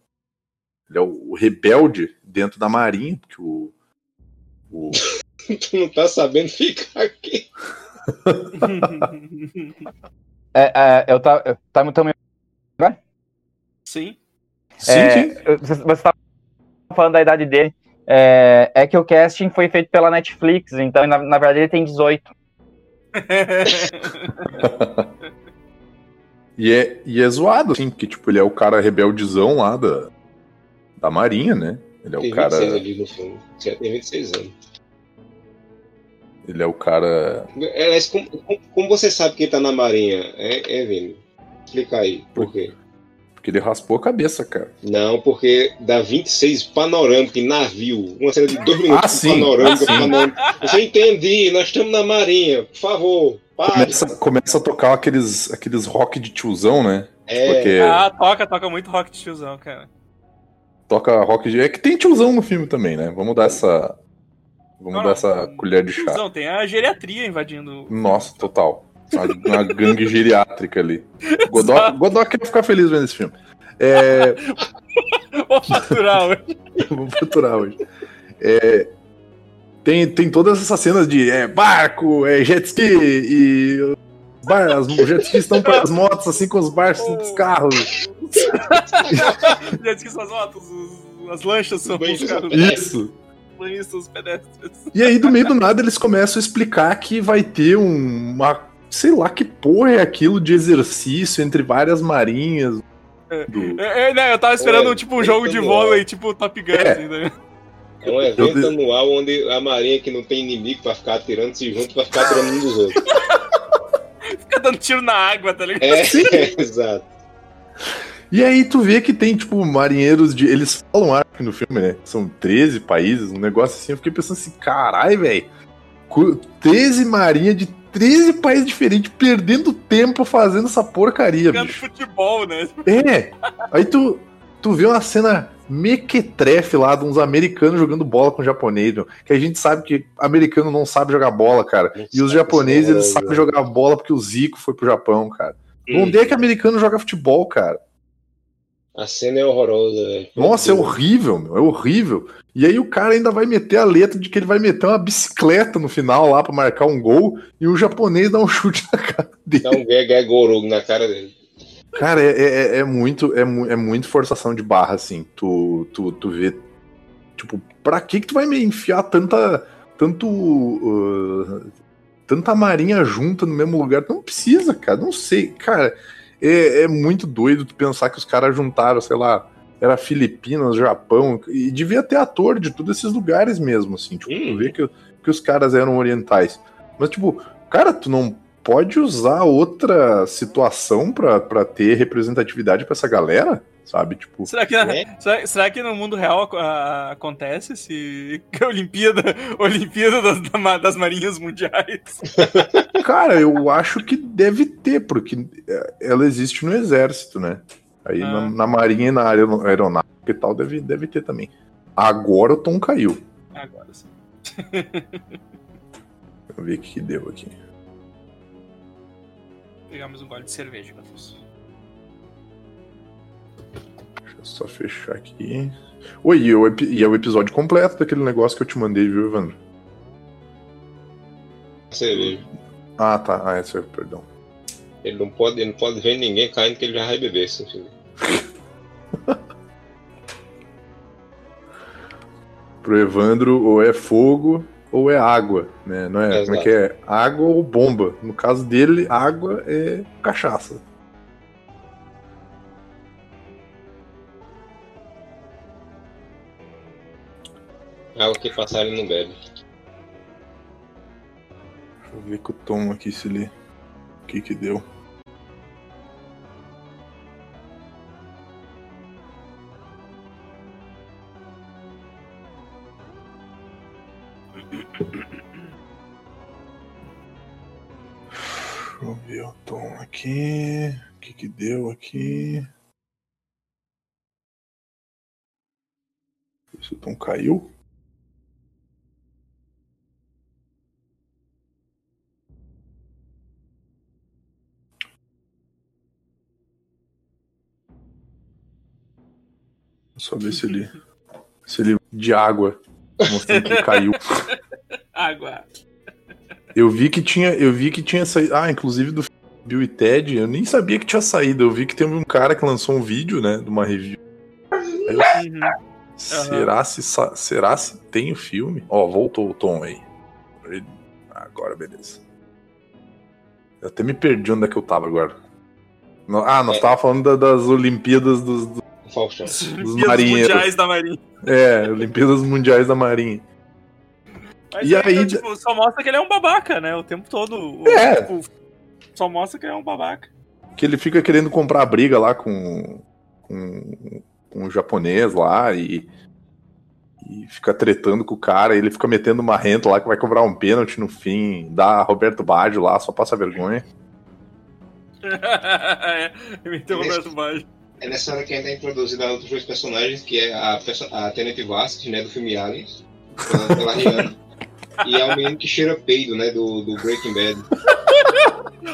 ele é o, o rebelde dentro da marinha, porque o, o tu não tá sabendo ficar aqui. É, é, eu tá, eu tá muito também. Sim. Sim, é, sim. Você você tá falando da idade dele. É, é que o casting foi feito pela Netflix, então na, na verdade ele tem 18. E é, e é zoado, assim, porque, tipo, ele é o cara rebeldezão lá da, da Marinha, né? Ele é Tem o cara. 26 ali no filme. Já tem 26 anos. Ele é o cara. Aliás, como, como- você sabe que ele tá na marinha? É, é Vini? Explica aí. Por quê? Porque ele raspou a cabeça, cara. Não, porque dá 26 panorâmico em navio. Uma cena de dois minutos Ah, sim, panorâmica, ah, sim. panorâmica. Você entendi, nós estamos na marinha. Por favor, pare. Começa, começa a tocar aqueles, aqueles rock de tiozão, né? É, Porque Ah, toca, toca muito rock de tiozão, cara. toca rock de. É que tem tiozão no filme também, né? Vamos dar essa. Vamos Não, dar não, essa colher de chá. Tiozão, tem a geriatria invadindo. Nossa, total. Uma, uma gangue geriátrica ali. Godó. Godó quer ficar feliz vendo esse filme. É, Vou faturar hoje. vou faturar hoje. É, tem, tem todas essas cenas de é, barco, é, jet ski e. os Bar, as jet skis estão para as motos, assim, com os barcos e os carros. Já disse que suas motos, os- as lanchas são os caras Isso. banhistas, os pedestres. E aí, do meio do nada, eles começam a explicar que vai ter um- uma. Sei lá que porra é aquilo de exercício entre várias marinhas. do- É, é, né, eu tava esperando Ué, tipo um jogo de vôlei, tipo Top Gun, É. assim, né? é um evento Eu- anual onde a marinha que não tem inimigo pra ficar atirando se junta pra ficar atirando um dos outros. Fica dando tiro na água, tá ligado? É, exato. E aí tu vê que tem, tipo, marinheiros de. Eles falam, acho que no filme, né? São 13 países, um negócio assim. Eu fiquei pensando assim, carai, velho. 13 marinhas de 13 países diferentes perdendo tempo fazendo essa porcaria, Jogando bicho. futebol, né? É. Aí tu, tu vê uma cena mequetrefe lá de uns americanos jogando bola com japonês, meu, que a gente sabe que americano não sabe jogar bola, cara. E os japoneses, eles sabem né? jogar bola porque o Zico foi pro Japão, cara. Onde é que americano joga futebol, cara? A cena é horrorosa, velho. Nossa, é horrível, meu, é horrível. E aí o cara ainda vai meter a letra de que ele vai meter uma bicicleta no final lá pra marcar um gol e o japonês dá um chute na cara dele. Dá um gag gorogo na cara dele. Cara, é, é, é muito é, é muito forçação de barra, assim. Tu, tu, tu vê. Tipo, pra que que tu vai me enfiar tanta. Tanto. uh, tanta marinha junta no mesmo lugar? Não precisa, cara. Não sei. Cara, é, é muito doido tu pensar que os caras juntaram, sei lá. Era Filipinas, Japão, e devia ter ator de todos esses lugares mesmo, assim. Tipo, tu vê que, que os caras eram orientais. Mas, tipo, cara, tu não pode usar outra situação pra, pra ter representatividade pra essa galera, sabe? Tipo, Será que, Né? será, será que no mundo real a- acontece esse Olimpíada, Olimpíada das, das Marinhas Mundiais? cara, eu acho que deve ter, porque é, ela existe no exército, né? Aí Ah. na, na marinha e na aero- aeronáutica e tal deve, deve ter também. Agora o tom caiu. Agora sim. Deixa eu ver o que que deu aqui. Pegamos um gole de cerveja, Cafuso. Deixa eu só fechar aqui. Oi, e, epi- e é o episódio completo daquele negócio que eu te mandei, viu, Evandro? Cerveja. Ah, tá. Ah, é, perdão. Ele não pode, ele não pode ver ninguém caindo que ele já vai beber esse filme. Pro Evandro, ou é fogo ou é água, né? Não é? Como é que é? Água ou bomba. No caso dele, água é cachaça. Água que passarinho não bebe. Deixa eu ver que o tom aqui se ele. O que que deu? Deixa eu ver o tom aqui. O que que deu aqui? Se o tom caiu? Só ver se ele. Se ele. De água. Mostrando que caiu. Água. Eu vi que tinha. Eu vi que tinha saído. Ah, inclusive do Bill e Ted, eu nem sabia que tinha saído. Eu vi que teve um cara que lançou um vídeo, né? De uma review. Aí eu, Uhum. será, se, sa- será se tem o filme? Ó, voltou o tom aí. Agora, beleza. Eu até me perdi onde é que eu tava agora. Ah, nós É. tava falando da- das Olimpíadas dos, dos- Olimpíadas marinheiros. Mundiais da Marinha. É, Olimpíadas Mundiais da Marinha. Mas E é, aí- então, tipo, só mostra que ele é um babaca, né? O tempo todo. O- É. tipo, só mostra que ele é um babaca. Que ele fica querendo comprar briga lá com, com, com o japonês lá e, e fica tretando com o cara. E ele fica metendo uma renta lá que vai cobrar um pênalti no fim. Dá Roberto Baggio lá, só passa vergonha. é, meteu o Roberto Baggio. É nessa hora que ainda é introduzida a outros dois personagens, que é a, a Tenente Vasquez, né, do filme Aliens, pela, pela Rihanna, e é o menino que cheira peido, né, do, do Breaking Bad.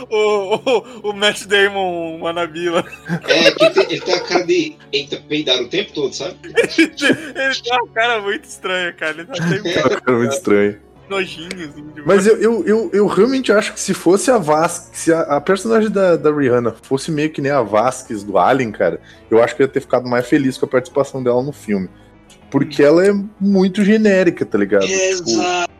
O, o, o Matt Damon Manabila. É, que ele tem, ele tem a cara de eita, peidar o tempo todo, sabe? ele tem uma cara muito estranha, cara. Ele tá sempre Cara, muito estranho. Nojinho, assim. tipo- Mas eu, eu, eu, eu realmente acho que se fosse a Vasquez, se a, a personagem da, da Rihanna fosse meio que nem a Vasquez do Alien, cara, eu acho que eu ia ter ficado mais feliz com a participação dela no filme. Porque ela é muito genérica, tá ligado? Tipo, Exato.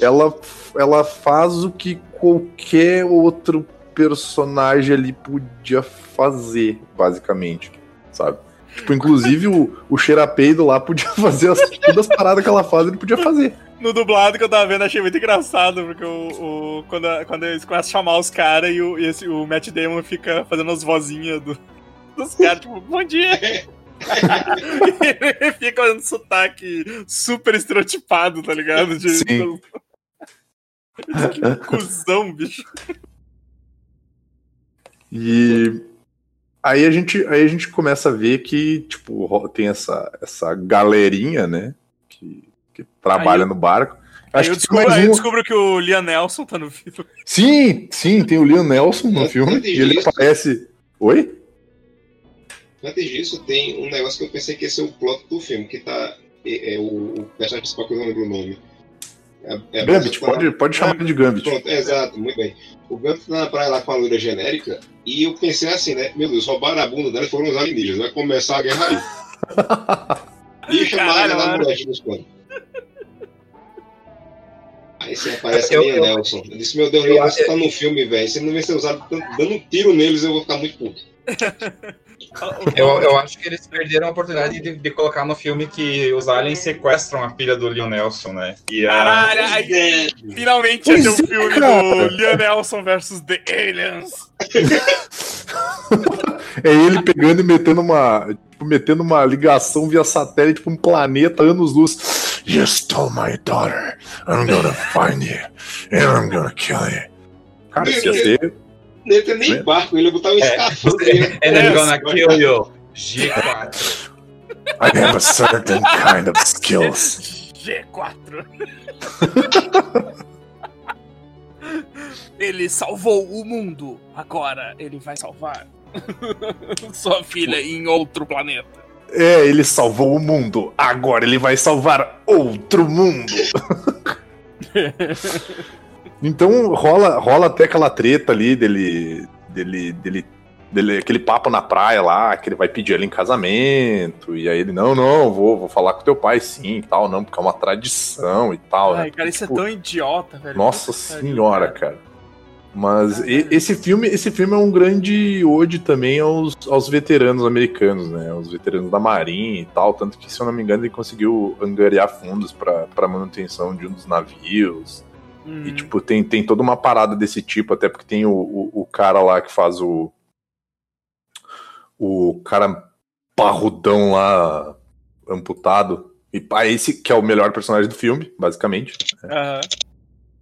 ela, ela faz o que qualquer outro personagem ali podia fazer, basicamente, sabe? Tipo, inclusive o, o Xerapeido lá podia fazer as, todas as paradas que ela faz, ele podia fazer. No dublado que eu tava vendo, achei muito engraçado, porque o, o- quando, a- quando eles começam a chamar os caras e, o, e esse, o Matt Damon fica fazendo as vozinhas do- dos caras, tipo, bom dia! ele fica fazendo sotaque super estereotipado, tá ligado? De, Sim. que cuzão, bicho. E aí a gente, aí a gente começa a ver que, tipo, tem essa, essa galerinha, né? Que, que trabalha Aí no barco. Aí Acho eu, que descubro, mais aí eu um- descubro que o Liam Nelson tá no filme. Sim, sim, tem o Leon Nelson no filme. E ele disso- aparece. Oi? Antes disso, tem um negócio que eu pensei que ia ser o plot do filme, que tá. É, é o, o personagem principal que eu não lembro o nome. É, é Gambit, pode, pode chamar ele de Gambit. Pronto, exato, muito bem. O Gambit tá na praia lá com a loira genérica, e eu pensei assim, né? Meu Deus, roubaram a bunda dela e foram os alienígenas, vai começar a guerra aí. E chamaram ela na mulher dos planos. Aí você aparece Eu- eu- Nelson. Eu disse, meu Deus, eu- Nelson tá no filme, velho. Se ele não vai ser usado tanto- dando um tiro neles, eu vou ficar muito puto. Eu, eu acho que eles perderam a oportunidade de, de colocar no filme que os aliens sequestram a filha do Leon Nelson, né? E a, Caralho, aí finalmente ia Pois ter um é, filme cara. do Liam Nelson versus The Aliens. É ele pegando e metendo uma. Tipo, metendo uma ligação via satélite pra um planeta anos-luz. You stole my daughter. I'm gonna find you. And I'm gonna kill you. Cara, isso ia ser. Ele tem nem É. barco, ele ia botar um É, escafandro. né? And I'm gonna É. kill you. G4. I have a certain kind of skills. G4. ele salvou o mundo. Agora ele vai salvar sua filha em outro planeta. É, ele salvou o mundo. Agora ele vai salvar outro mundo. então rola, rola até aquela treta ali dele, dele, dele, dele, aquele papo na praia lá, que ele vai pedir ela em casamento, e aí ele, não, não, vou, vou falar com teu pai sim e tal, não, porque é uma tradição e tal. Ai, né? cara, isso Tipo, é tão idiota, velho. Nossa senhora, cara. Mas e- esse filme, esse filme é um grande ode também aos, aos veteranos americanos, né? Os veteranos da Marinha e tal. Tanto que, se eu não me engano, ele conseguiu angariar fundos para manutenção de um dos navios. Uhum. E, tipo, tem, tem toda uma parada desse tipo, até porque tem o, o, o cara lá que faz o. O cara parrudão lá, amputado. E pá, esse que é o melhor personagem do filme, basicamente. Aham.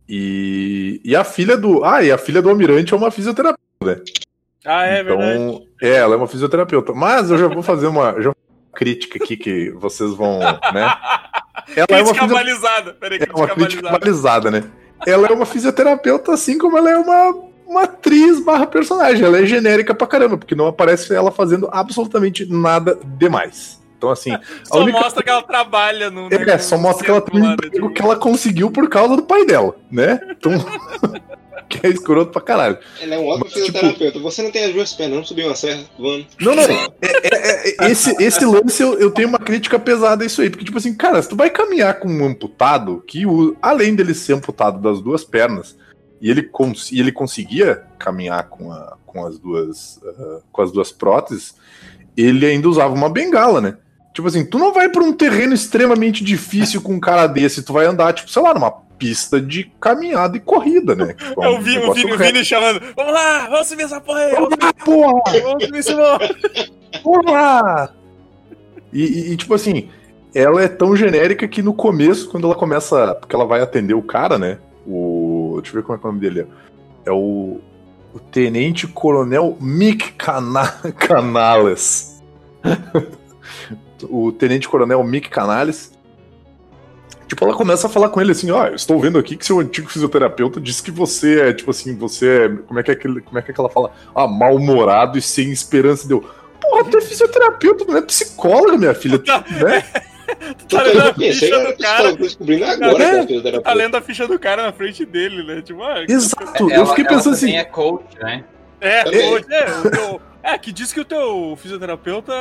E, e a filha do. Ah, e a filha do Almirante é uma fisioterapeuta, né? Ah, é verdade. então, é, ela é uma fisioterapeuta. Mas eu já vou fazer uma, já uma crítica aqui que vocês vão, né? Ela é uma, Crítica balizada. Peraí, é uma crítica balizada. balizada, né? Ela é uma fisioterapeuta, assim como ela é uma, uma atriz barra personagem. Ela é genérica pra caramba, porque não aparece ela fazendo absolutamente nada demais. Então, assim, Só única mostra que ela trabalha no. É, só mostra que ela tem um né, emprego de- que ela conseguiu por causa do pai dela, né? Então. que é escroto pra caralho. Ela é um ótimo tipo- fisioterapeuta. Você não tem as duas pernas, não subiu uma serra, voando. Não, não. é- é- é- esse, esse lance eu, eu tenho uma crítica pesada a isso aí. Porque, tipo assim, cara, se tu vai caminhar com um amputado, que o- além dele ser amputado das duas pernas, e ele, cons- e ele conseguia caminhar com, a- com as duas ah, com as duas próteses, ele ainda usava uma bengala, né? Tipo assim, tu não vai pra um terreno extremamente difícil com um cara desse, tu vai andar, tipo, sei lá, numa pista de caminhada e corrida, né? É um o Vini, o negócio Vini, o reto. Vini chamando. Vamos lá, vamos subir essa porra aí. Vamos, Ah, porra! vamos subir esse. Porra! E, e- e, tipo assim, ela é tão genérica que no começo, quando ela começa. Porque ela vai atender o cara, né? O. Deixa eu ver como é que é o nome dele. É o. O Tenente Coronel Mick Cana Canales. o Tenente Coronel Mick Canales. Tipo, ela começa a falar com ele assim, ó, eu estou vendo aqui que seu antigo fisioterapeuta disse que você é, tipo assim, você é. Como é que é aquele, como é que, é que ela fala? Ah, mal-humorado e sem esperança. Deu. Porra, tu é fisioterapeuta, não é psicóloga, minha filha. Tu, né? Tá lendo a Eu ficha que do cara. descobrindo agora que É. é Tá lendo a ficha do cara na frente dele, né? Tipo, ah, Exato, eu Ela- fiquei ela pensando assim. é coach, né? É, Também. é, o teu- é, que diz que o teu fisioterapeuta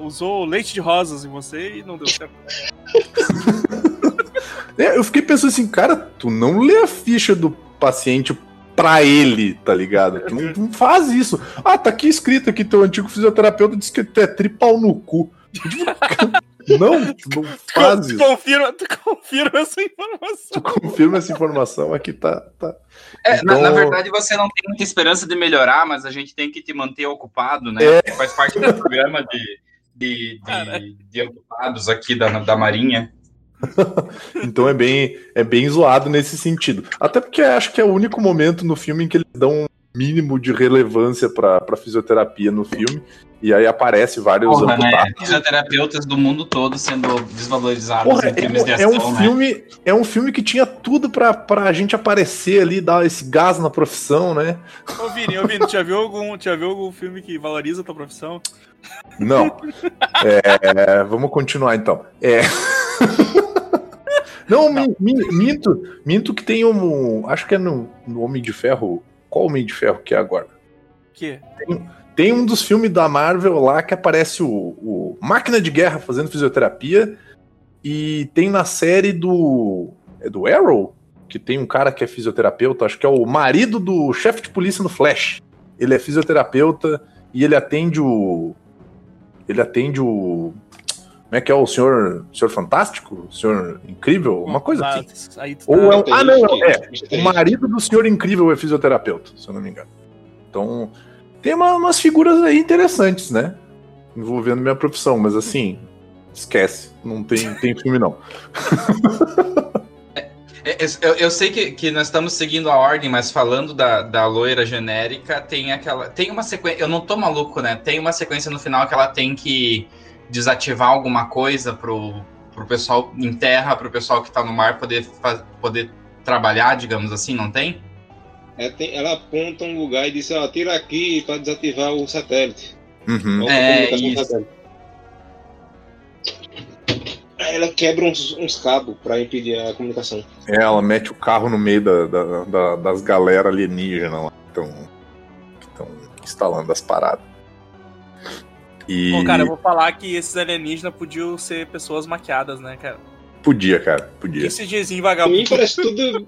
usou leite de rosas em você e não deu certo. É, eu fiquei pensando assim, cara, tu não lê a ficha do paciente pra ele, tá ligado? Tu não, tu não faz isso. Ah, tá aqui escrito aqui, teu antigo fisioterapeuta disse que tu é tripau no cu. Não, tu não faz Tu isso. confirma, tu confirma essa informação. Tu confirma essa informação aqui, tá. tá. É, na, Então- na verdade, você não tem muita esperança de melhorar, mas a gente tem que te manter ocupado, né? É. Faz parte do programa de, de, de, de ocupados aqui da, da Marinha. Então é bem, é bem zoado nesse sentido. Até porque acho que é o único momento no filme em que eles dão um mínimo de relevância pra, pra fisioterapia no filme. E aí aparece vários Porra, né? amputados. Fisioterapeutas do mundo todo sendo desvalorizados Porra, em filmes de é, é ação, um né? filme, é um filme que tinha tudo pra, pra gente aparecer ali, dar esse gás na profissão, né? Ô, Vini, ô, Vini, já viu algum, já viu algum filme que valoriza a tua profissão? Não. É, vamos continuar então. É. Não, mi- mi- minto, minto que tem um. Acho que é no, no Homem de Ferro. Qual Homem de Ferro que é agora? Que? Tem um dos filmes da Marvel lá que aparece o, o Máquina de Guerra fazendo fisioterapia. E tem na série do. É do Arrow? Que tem um cara que é fisioterapeuta, acho que é o marido do chefe de polícia no Flash. Ele é fisioterapeuta e ele atende o. Ele atende o. Como é que é o senhor. Senhor Fantástico? O senhor Incrível? Uma coisa Ah, assim. Tu Ou tá- é um- ah, não, é. Tem- O marido do senhor incrível é fisioterapeuta, se eu não me engano. Então, tem uma- umas figuras aí interessantes, né? Envolvendo minha profissão, mas assim, esquece. Não tem, tem filme, não. É, Eu, eu sei que, que nós estamos seguindo a ordem, mas falando da, da loira genérica, tem aquela. Tem uma sequência. Eu não tô maluco, né? Tem uma sequência no final que ela tem que desativar alguma coisa pro, pro pessoal em terra, pro pessoal que tá no mar poder, poder trabalhar, digamos assim, não tem? É, tem- ela aponta um lugar e diz, ó, tira aqui para desativar o satélite. Uhum. É, isso. satélite. Ela quebra uns, uns cabos para impedir a comunicação. É, ela mete o carro no meio da, da- da- das galera alienígenas lá. Então, estão instalando as paradas. E Bom, cara, eu vou falar que esses alienígenas podiam ser pessoas maquiadas, né, cara? podia, cara, podia. Esse diazinho Pra mim vagabundo. parece tudo.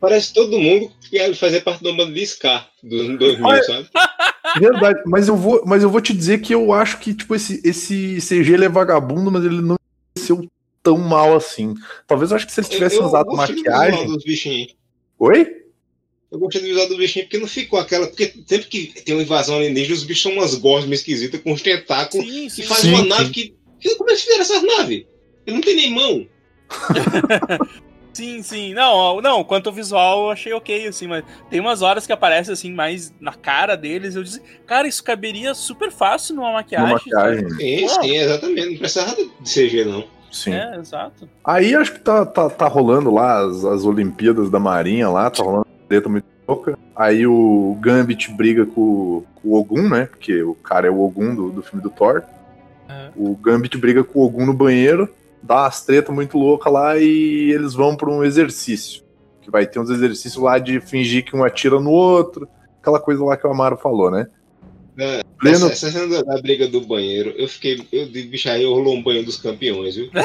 Parece todo mundo que fazer parte do bando de Scar anos 2000, Olha- sabe? Verdade, mas eu vou, mas eu vou te dizer que eu acho que tipo esse esse CG ele é vagabundo, mas ele não envelheceu tão mal assim. Talvez eu acho que se eles tivessem eu, usado gostei do visual maquiagem. Oi? Eu gostei do visual do bichinho porque não ficou aquela. Porque sempre que tem uma invasão alienígena, os bichos são umas gosmas esquisitas com os tentáculos Sim, e sim. faz Sim, uma sim. nave que. Como é que fizeram essas naves? Ele não tem nem mão. Sim, sim. Não, não, quanto ao visual eu achei ok, assim, mas tem umas horas que aparece assim, mais na cara deles. Eu disse, cara, isso caberia super fácil numa maquiagem. Uma maquiagem. Sim, Pô. sim, exatamente. Não precisava de CG, não. Sim. É, exato. Aí acho que tá, tá, tá rolando lá as, as Olimpíadas da Marinha lá, tá rolando treta muito louca. Aí o Gambit briga com, com o Ogum, né? Porque o cara é o Ogum do, do filme do Thor. É. O Gambit briga com o Ogum no banheiro, dá umas tretas muito loucas lá e eles vão pra um exercício. Que vai ter uns exercícios lá de fingir que um atira no outro. Aquela coisa lá que o Amaro falou, né? É, Pleno, Essa, essa cena da, da briga do banheiro, eu fiquei. Eu digo, bicho, aí rolou um banho dos campeões, viu?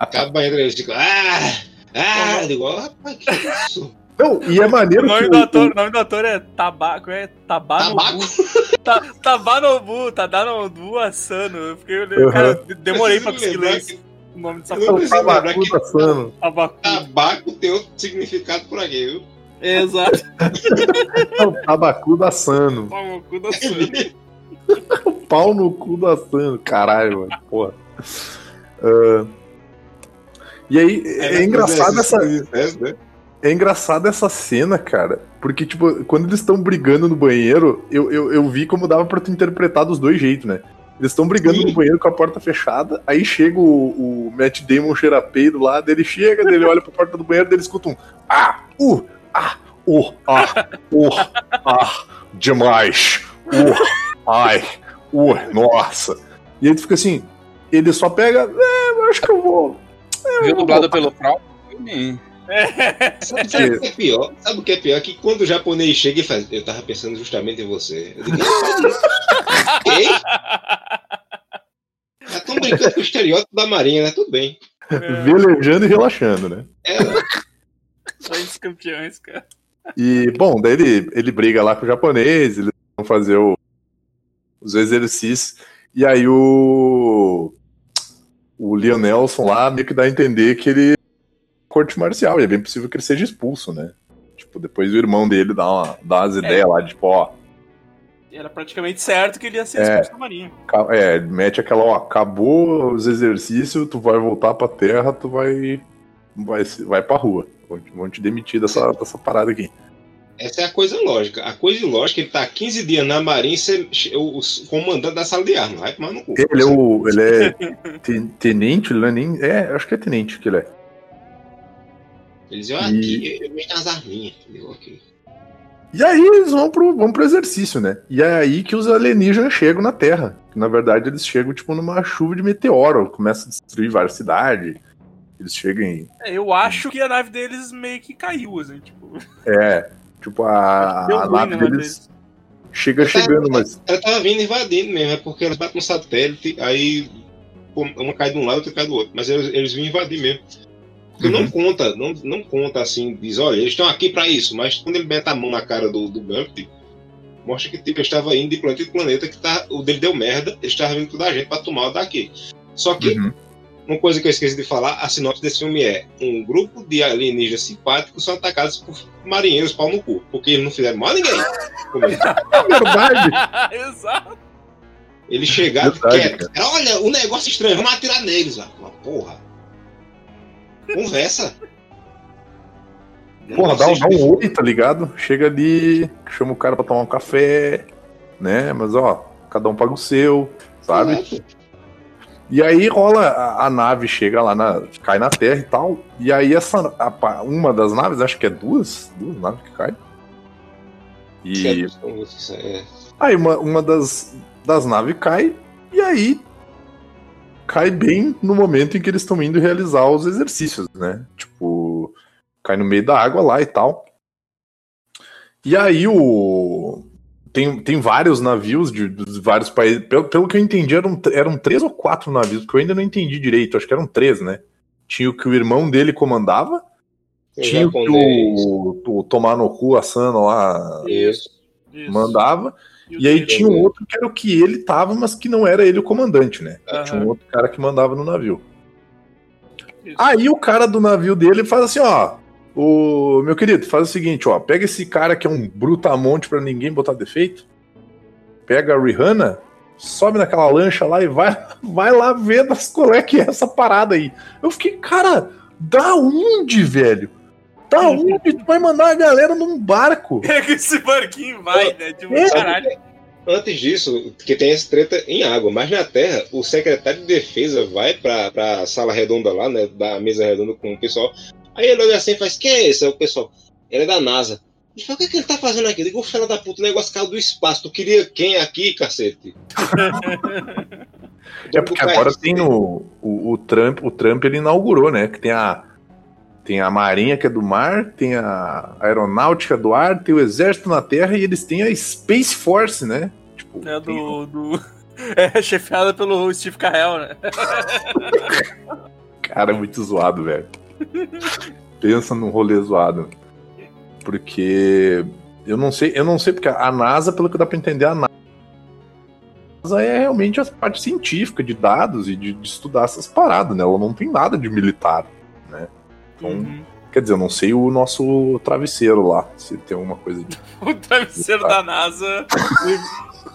Acaba o banheiro eles ficam. Ah! Ah! Digo, rapaz, que isso? Não, e é o, maneiro nome que do o- ator, o nome do ator é Tabaco, é Tabanobu. Tabaco? Ta, Tabanobu, Tadanobu Asano. Eu fiquei olhando, Uhum. cara, de- demorei pra conseguir ler esse- o nome dessa o lembrar Tabacu que- tá Sano. Tabaco. Tabaco tem outro significado por aqui, viu? Exato. É o Tabacu da Sano. Pau no cu da Asano. Pau no cu da Sano, caralho, mano. Porra. Ah, e aí, é, engraçado essa, né? é engraçado essa cena, cara. Porque, tipo, quando eles estão brigando no banheiro, eu, eu, eu vi como dava pra tu interpretar dos dois jeitos, né? Eles estão brigando Sim. no banheiro com a porta fechada, aí chega o, o Matt Damon cheira peido lá, dele chega, dele olha pra porta do banheiro, dele escuta um Ah! Uh! Ah! Uh! Ah! Uh! Ah! Demais! Uh! Ai! Uh! Nossa! E aí tu fica assim, ele só pega, é, eu acho que eu vou. Viu dublado pelo Frau? Filme. Sabe, sabe o que é pior? Sabe o que é pior? Que quando o japonês chega e faz. Eu tava pensando justamente em você. Eu digo? Já estão brincando com o estereótipo da Marinha, né? Tudo bem. Velejando e relaxando, né? É, Dois campeões, cara. E, bom, daí ele, ele briga lá com o japonês, eles vão fazer o- os exercícios, e aí o. O Leon Nelson lá meio que dá a entender que ele é corte marcial, e é bem possível que ele seja expulso, né? Tipo, depois o irmão dele dá, uma, dá umas ideias lá, tipo, ó, Era praticamente certo que ele ia ser É. expulso da marinha. é, mete aquela, ó, acabou os exercícios, tu vai voltar pra terra, tu vai. Vai, vai pra rua. Vão te, vão te demitir dessa, dessa parada aqui. Essa é a coisa lógica. A coisa ilógica, ele tá 15 dias na Marinha e o, o comandante da sala de armas. Vai tomar no cu. Ele é o. Ele é ten- tenente, ele não é nem. É, acho que é tenente que ele é. Eles iam aqui, eu mexo nas arminhas. Eu digo, ok. E aí eles vão pro, vão pro exercício, né? E é aí que os alienígenas chegam na Terra. Na verdade, eles chegam, tipo, numa chuva de meteoro. Começa a destruir várias cidades. Eles chegam em. É, Eu acho que a nave deles meio que caiu, assim, tipo. É. Tipo, a, a nave deles chega chegando, mas. Ela tava vindo invadindo mesmo, é porque elas batem no satélite, aí uma cai de um lado, outra cai do outro. Mas eles, eles vinham invadir mesmo. Porque não conta, não, não conta assim, diz, olha, eles estão aqui pra isso, mas quando ele mete a mão na cara do, do Gambit, mostra que tipo, estava indo de planeta em planeta, que tá, o dele deu merda, ele estava vindo toda a gente pra tomar o daqui. Só que, Uhum. Uma coisa que eu esqueci de falar, a sinopse desse filme é um grupo de alienígenas simpáticos são atacados por marinheiros pau no cu, porque eles não fizeram mal a ninguém. Como é? É verdade! Exato. Eles chegaram Verdade, quietos. Olha, um negócio estranho, vamos atirar neles. Ó. Uma porra. Conversa. Porra, dá, um- dá um oi, tá ligado? Chega ali, chama o cara pra tomar um café, né? Mas ó, cada um paga o seu, sabe? Exato. E aí rola, a, a nave chega lá, na, cai na Terra e tal. E aí essa a uma das naves, acho que é duas, duas naves que caem. E É, aí uma, uma das, das naves cai, e aí cai bem no momento em que eles estão indo realizar os exercícios, né? Tipo, cai no meio da água lá e tal. E aí o. Tem, tem vários navios de, de vários países. Pelo, pelo que eu entendi, eram, eram três ou quatro navios, porque eu ainda não entendi direito. Acho que eram três, né? Tinha o que o irmão dele comandava. Tinha o que o, o Tomar no cu, Asano lá Isso. Isso. mandava. o E aí dele? tinha um outro que era o que ele tava, mas que não era ele o comandante, né? Aham. Tinha um outro cara que mandava no navio. Isso. Aí o cara do navio dele faz assim, ó. O meu querido, faz o seguinte, ó. Pega esse cara que é um brutamonte pra ninguém botar defeito. Pega a Rihanna, sobe naquela lancha lá e vai, vai lá ver das qual é que é essa parada aí. Eu fiquei, cara, da onde, velho? Da onde tu vai mandar a galera num barco? Pega esse barquinho e vai, né? Tipo, É. caralho. Antes disso, que tem essa treta em água, mas na terra, o secretário de defesa vai pra, pra sala redonda lá, né? Da mesa redonda com o pessoal. Aí ele olha assim e faz: Quem é esse? Aí o pessoal, ele é da NASA. Ele fala: O que, é que ele tá fazendo aqui? Eu digo: Filho da puta, o negócio caiu do espaço. Tu queria quem aqui, cacete? É porque agora tem o, o, o Trump, o Trump ele inaugurou, né? Que tem a tem a Marinha que é do mar, tem a Aeronáutica do ar, tem o Exército na Terra e eles têm a Space Force, né? Tipo, É tem- do. do... É chefiada pelo Steve Carell, né? cara é muito zoado, velho. Pensa num rolê zoado. Porque eu não sei, eu não sei porque a NASA, pelo que dá pra entender, a NASA é realmente a parte científica de dados e de, de estudar essas paradas, né? Ela não tem nada de militar, né? Então, Uhum. Quer dizer, eu não sei o nosso travesseiro lá, se tem alguma coisa de. O travesseiro da NASA.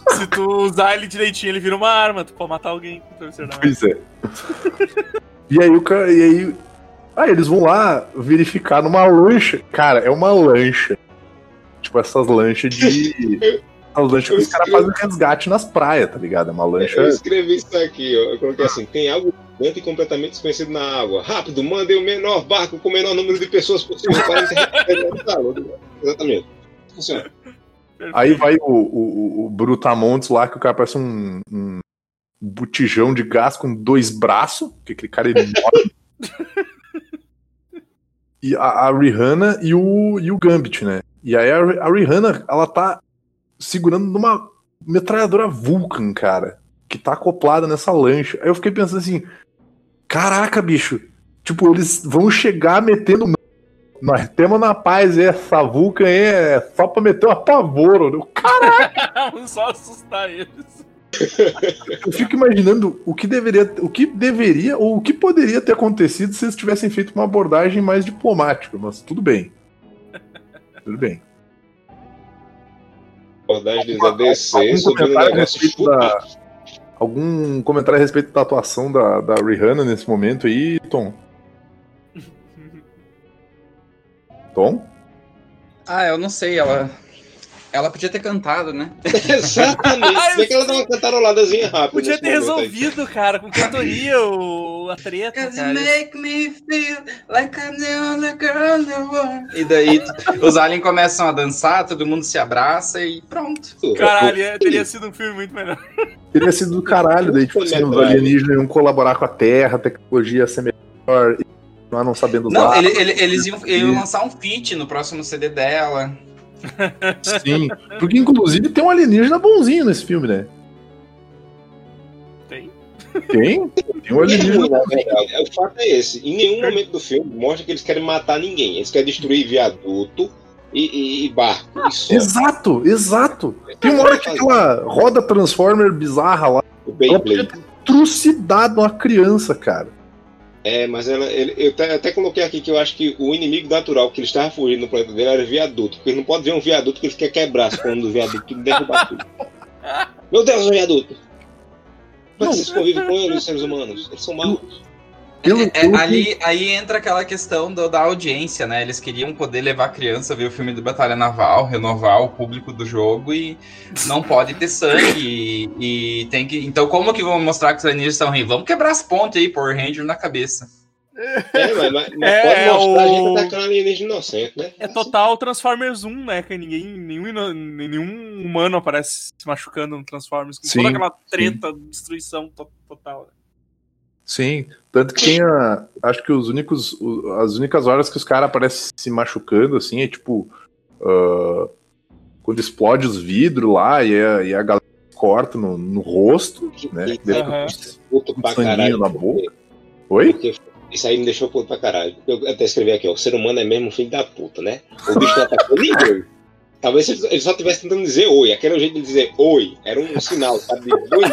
Se tu usar ele direitinho, ele vira uma arma. Tu pode matar alguém com o travesseiro da NASA. Pois é. e aí o cara. E aí. Ah, eles vão lá verificar numa lancha. Cara, é uma lancha. Tipo, essas lanchas de. As lanchas que os caras fazem resgate nas praias, tá ligado? É uma lancha. Eu escrevi isso aqui, ó. Eu coloquei assim: tem algo gigante e completamente desconhecido na água. Rápido, mandem o menor barco com o menor número de pessoas possível para. Exatamente. Funciona. Aí vai o, o, o Brutamontes lá, que o cara parece um, um botijão de gás com dois braços, que aquele cara é enorme. e a, a Rihanna e o, e o Gambit, né? E aí a, a Rihanna, ela tá segurando numa metralhadora Vulcan, cara, que tá acoplada nessa lancha. Aí eu fiquei pensando assim, caraca, bicho, tipo, eles vão chegar metendo nós temos na paz essa Vulcan aí é só pra meter um apavoro. né? Vamos só assustar eles. Eu fico imaginando o que deveria, o que deveria ou o que poderia ter acontecido se eles tivessem feito uma abordagem mais diplomática, mas tudo bem. Tudo bem. Abordagem de Algum ADC sobre um negócio da, algum comentário a respeito da atuação da, da Rihanna nesse momento aí, Tom? Tom? Ah, eu não sei, ela. Ela podia ter cantado, né? Exatamente. Vê que ela dá uma cantaroladazinha rápida. Podia ter momento aí. resolvido, cara, com cantoria o, a treta, cara. me feel like I'm the only girl in the world. E daí os aliens começam a dançar, todo mundo se abraça e pronto. Caralho, é- teria sido um filme muito melhor. Teria sido do caralho, daí tipo assim, os alienígenas iam colaborar com a Terra, a tecnologia ia ser melhor, e continuar não sabendo usar. Não, ele- ele- eles iam, iam lançar um feat no próximo CD dela. Sim, porque inclusive tem um alienígena bonzinho nesse filme, né? Tem? Tem? Tem um alienígena Na verdade, o fato é esse. Em nenhum momento do filme mostra que eles querem matar ninguém. Eles querem destruir viaduto e, e- e barco. E só. Exato, exato. Tem uma hora que aquela roda Transformer bizarra lá, O Beyblade. trucidado uma criança, cara. É, mas ela, ele- eu até, até coloquei aqui que eu acho que o inimigo natural que ele estava fugindo no planeta dele era viaduto. Porque ele não pode ver um viaduto que ele quer quebrar as cordas do viaduto e derrubar tudo. Meu Deus, o viaduto! Que vocês convivem com eles, os seres humanos? Eles são maus. É, que- ali, aí entra aquela questão do- da audiência, né? Eles queriam poder levar a criança a ver o filme de Batalha Naval, renovar o público do jogo e não pode ter sangue. E, e tem que. Então, como que vão mostrar que os alienígenas são ruins? Vamos quebrar as pontes aí, pôr Ranger na cabeça. É, mas, mas- É, pode mostrar a gente o- atacando alienígena inocente, né? É total Transformers 1, né? Que ninguém, nenhum, nenhum humano aparece se machucando no Transformers. Com Sim, toda aquela treta, destruição to- total. Sim, tanto que tem a. Acho que os únicos. As únicas horas que os caras aparecem se machucando, assim, é tipo. ah, quando explode os vidros lá e a, e a galera corta no, no rosto, né? Que fica Puto pra caralho. na boca. Oi? Isso aí me deixou puto pra caralho. Eu até escrevi aqui, ó. O ser humano é mesmo um filho da puta, né? O bicho não atacou ninguém. Talvez ele só estivesse tentando dizer oi. Aquele jeito de dizer oi. Era um sinal, sabe? De dois.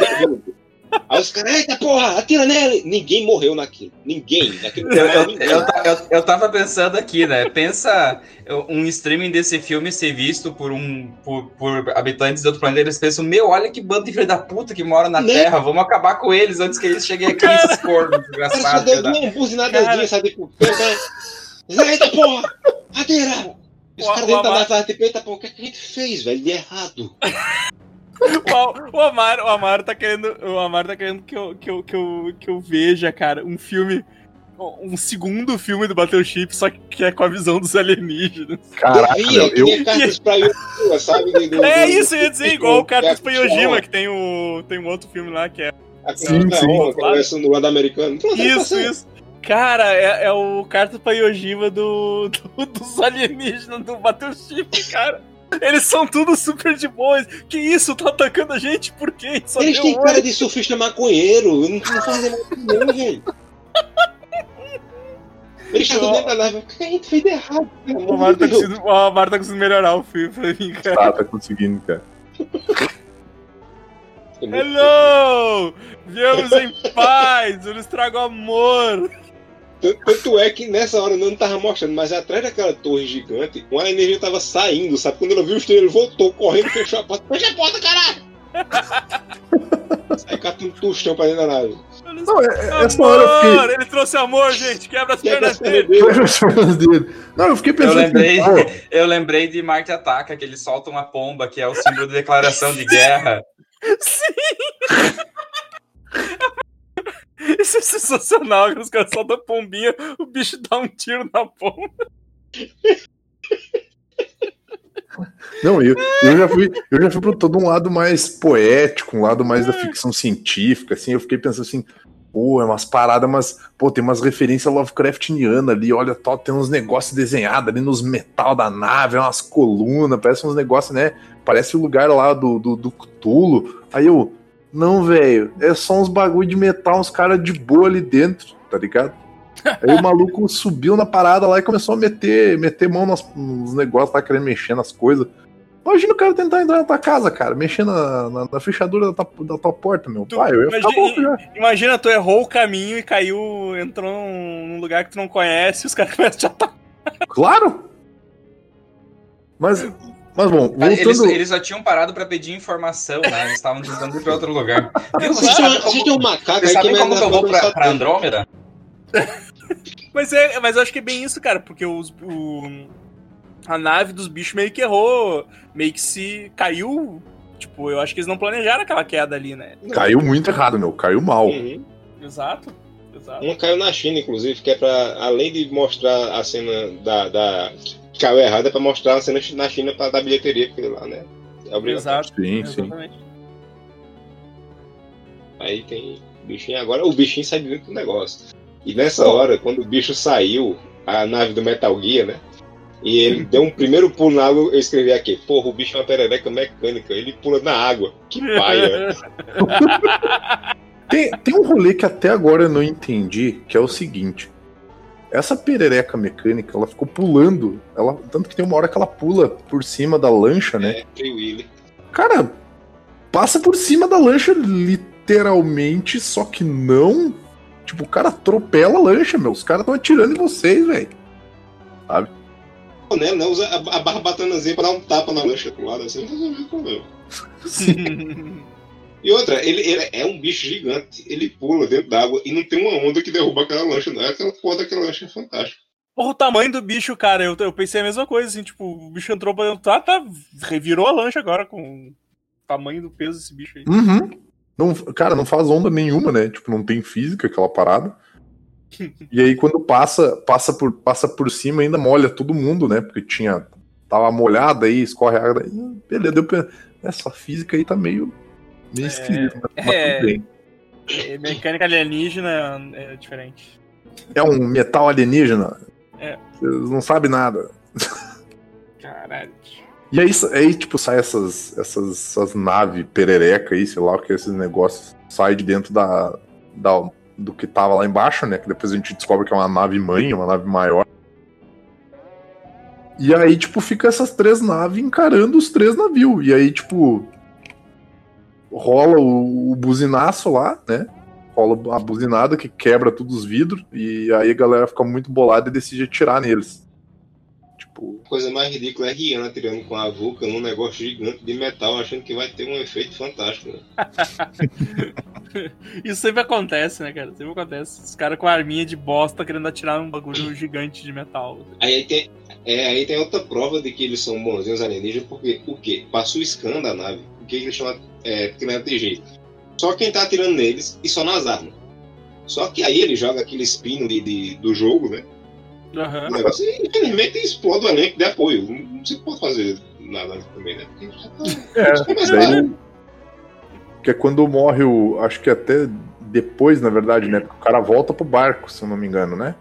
Aí os caras, eita porra, atira nele! Ninguém morreu naquilo. Ninguém. Naquilo Eu, eu, ninguém. eu, eu, eu tava pensando aqui, né? Pensa um streaming desse filme ser visto por um por, por habitantes de outro planeta. Eles pensam, meu, olha que bando de filho da puta que mora na Né? Terra. Vamos acabar com eles antes que eles cheguem aqui, esses cornos Cara, desgraçados. deu uma buzinadazinha, sabe? Pensa, eita porra! Atira! Os caras dentro da nave, eita porra, o que a gente fez, velho? De errado. O, o Amar, o Amar tá querendo, o Amar tá querendo que eu, que eu, que eu, que eu veja, cara, um filme, um segundo filme do Battleship, só que é com a visão dos alienígenas. Caraca, eu eu, nem cartas pra Yojima, sabe? Do- do- É do- isso, eu ia dizer, igual o Cartas é, pra Yojima, que tem, o, tem um outro filme lá que é. A Sim, Sim, sim. sim. Conversa no lado americano. Pronto, Isso, isso. Cara, é, é o Cartas pra Yojima do, do- dos alienígenas do Battleship, cara. Eles são tudo super de boas. Que isso? Tá atacando a gente? Por quê? Só Eles têm cara de surfista maconheiro. Não, fazem nada não, velho. Eles estavam dentro da nave. O que a gente fez de errado? Amar de tá, conseguindo, o Amar tá conseguindo melhorar o filme pra mim, cara. tá, tá conseguindo, cara. Hello! Viemos em paz! Eu lhes trago amor! Tanto, tanto é que nessa hora não tava mostrando, mas atrás daquela torre gigante, uma energia tava saindo, sabe? Quando ele viu os três, ele voltou correndo, fechou a porta. Fecha a porta, caralho! Sai catando tostão pra dentro da nave. Eu Não, é, é- essa hora eu fiquei. Ele trouxe amor, gente! Quebra as Quebra pernas as pernas dele! dele. As pernas dele. Não, eu fiquei Eu pensando. lembrei, assim, eu lembrei de Marte Ataca, que ele solta uma pomba, que é o símbolo de declaração de guerra. Isso é sensacional, os caras soltam a pombinha, o bicho dá um tiro na pomba. Não, eu, eu já fui, eu já fui para todo um lado mais poético, um lado mais da ficção científica, assim, eu fiquei pensando assim, pô, é umas paradas, mas, pô, tem umas referências Lovecraftianas ali, olha, tó, tem uns negócios desenhados ali nos metal da nave, umas colunas, parece uns negócios, né, parece o lugar lá do, do, do Cthulhu, aí eu, não, velho, é só uns bagulho de metal, uns caras de boa ali dentro, tá ligado? Aí o maluco subiu na parada lá e começou a meter, meter mão nas, nos negócios lá, querendo mexer nas coisas. Imagina o cara tentar entrar na tua casa, cara, mexer na, na, na fechadura da tua, da tua porta, meu Tu- pai. Eu ia ficar imagina- louco já. Imagina, tu errou o caminho e caiu, entrou num num lugar que tu não conhece e os caras começam a te atacar. Claro! Mas, mas bom, Cara, Eles, voltando. eles já tinham parado pra pedir informação, né? Eles estavam tentando ir pra outro lugar. Viu? Vocês sabem como, um macaco vocês sabem como que eu vou pra, Andrômeda? Mas, é, mas eu acho que é bem isso, cara, porque os, o, a nave dos bichos meio que errou, meio que se caiu. Tipo, eu acho que eles não planejaram aquela queda ali, né? Caiu muito errado, meu. Caiu mal. Uhum. Exato. Exato. Uma caiu na China, inclusive, que é pra, além de mostrar a cena da. da caiu errada, é pra mostrar a cena na China pra dar bilheteria, porque lá, né? É obrigatório. Exato. Sim, sim. Exatamente. Aí tem bichinho. Agora o bichinho sai de dentro do negócio. E nessa hora, quando o bicho saiu, a nave do Metal Gear, né? E ele deu um primeiro pulo na água, eu escrevi aqui, porra, o bicho é uma perereca mecânica, ele pula na água. Que paia. Tem, tem um rolê que até agora eu não entendi, que é o seguinte. Essa perereca mecânica, ela ficou pulando. Ela, tanto que tem uma hora que ela pula por cima da lancha, né? É, Free Willy. Cara, passa por cima da lancha literalmente, só que não. Tipo, o cara atropela a lancha, meu. Os caras estão atirando em vocês, velho. Pô, né, né, usa a, a barbatanazinha pra dar um tapa na lancha pro lado, assim, resolveu o problema. E outra, ele, ele é um bicho gigante, ele pula dentro d'água e não tem uma onda que derruba aquela lancha, não é? Aquela porra daquela lancha é fantástica. Porra, o tamanho do bicho, cara, eu, eu pensei a mesma coisa, assim, tipo, o bicho entrou pra dentro, tá, tá, revirou a lancha agora com o tamanho do peso desse bicho aí. Uhum. Não, cara, não faz onda nenhuma, né? Tipo, não tem física aquela parada. E aí, quando passa, passa por, passa por cima, ainda molha todo mundo, né? Porque tinha. Tava molhada aí, escorre a água. Beleza, deu pra. Essa física aí tá meio. Meio mas é. bem. É, Mecânica alienígena é diferente. É um metal alienígena. É. Vocês não sabem nada. Caralho. E aí, aí tipo, sai essas, essas, essas naves perereca aí, sei lá o que é esses negócios, sai de dentro da, da, do que tava lá embaixo, né? Que depois a gente descobre que é uma nave mãe, uma nave maior. E aí, tipo, fica essas três naves encarando os três navios. E aí, tipo, rola o, o buzinaço lá, né? Rola a buzinada que quebra todos os vidros. E aí a galera fica muito bolada e decide atirar neles. Tipo. A coisa mais ridícula é Rihanna tirando com a Vulcan num negócio gigante de metal, achando que vai ter um efeito fantástico. Né? Isso sempre acontece, né, cara? Sempre acontece. Os caras com a arminha de bosta querendo atirar um bagulho gigante de metal. Aí tem, é, aí tem outra prova de que eles são bonzinhos alienígenas, porque o quê? Passou o scan da nave. Que eles chamam é, porque não é de jeito. Só quem tá atirando neles e só nas armas. Só que aí ele joga aquele spin de, de do jogo, né? Uhum. O negócio, e, infelizmente, explode o elenco de apoio. Não, não se pode fazer nada também, né? Porque já tá, É, daí, que é quando morre o. Acho que até depois, na verdade, né? Porque o cara volta pro barco, se eu não me engano, né?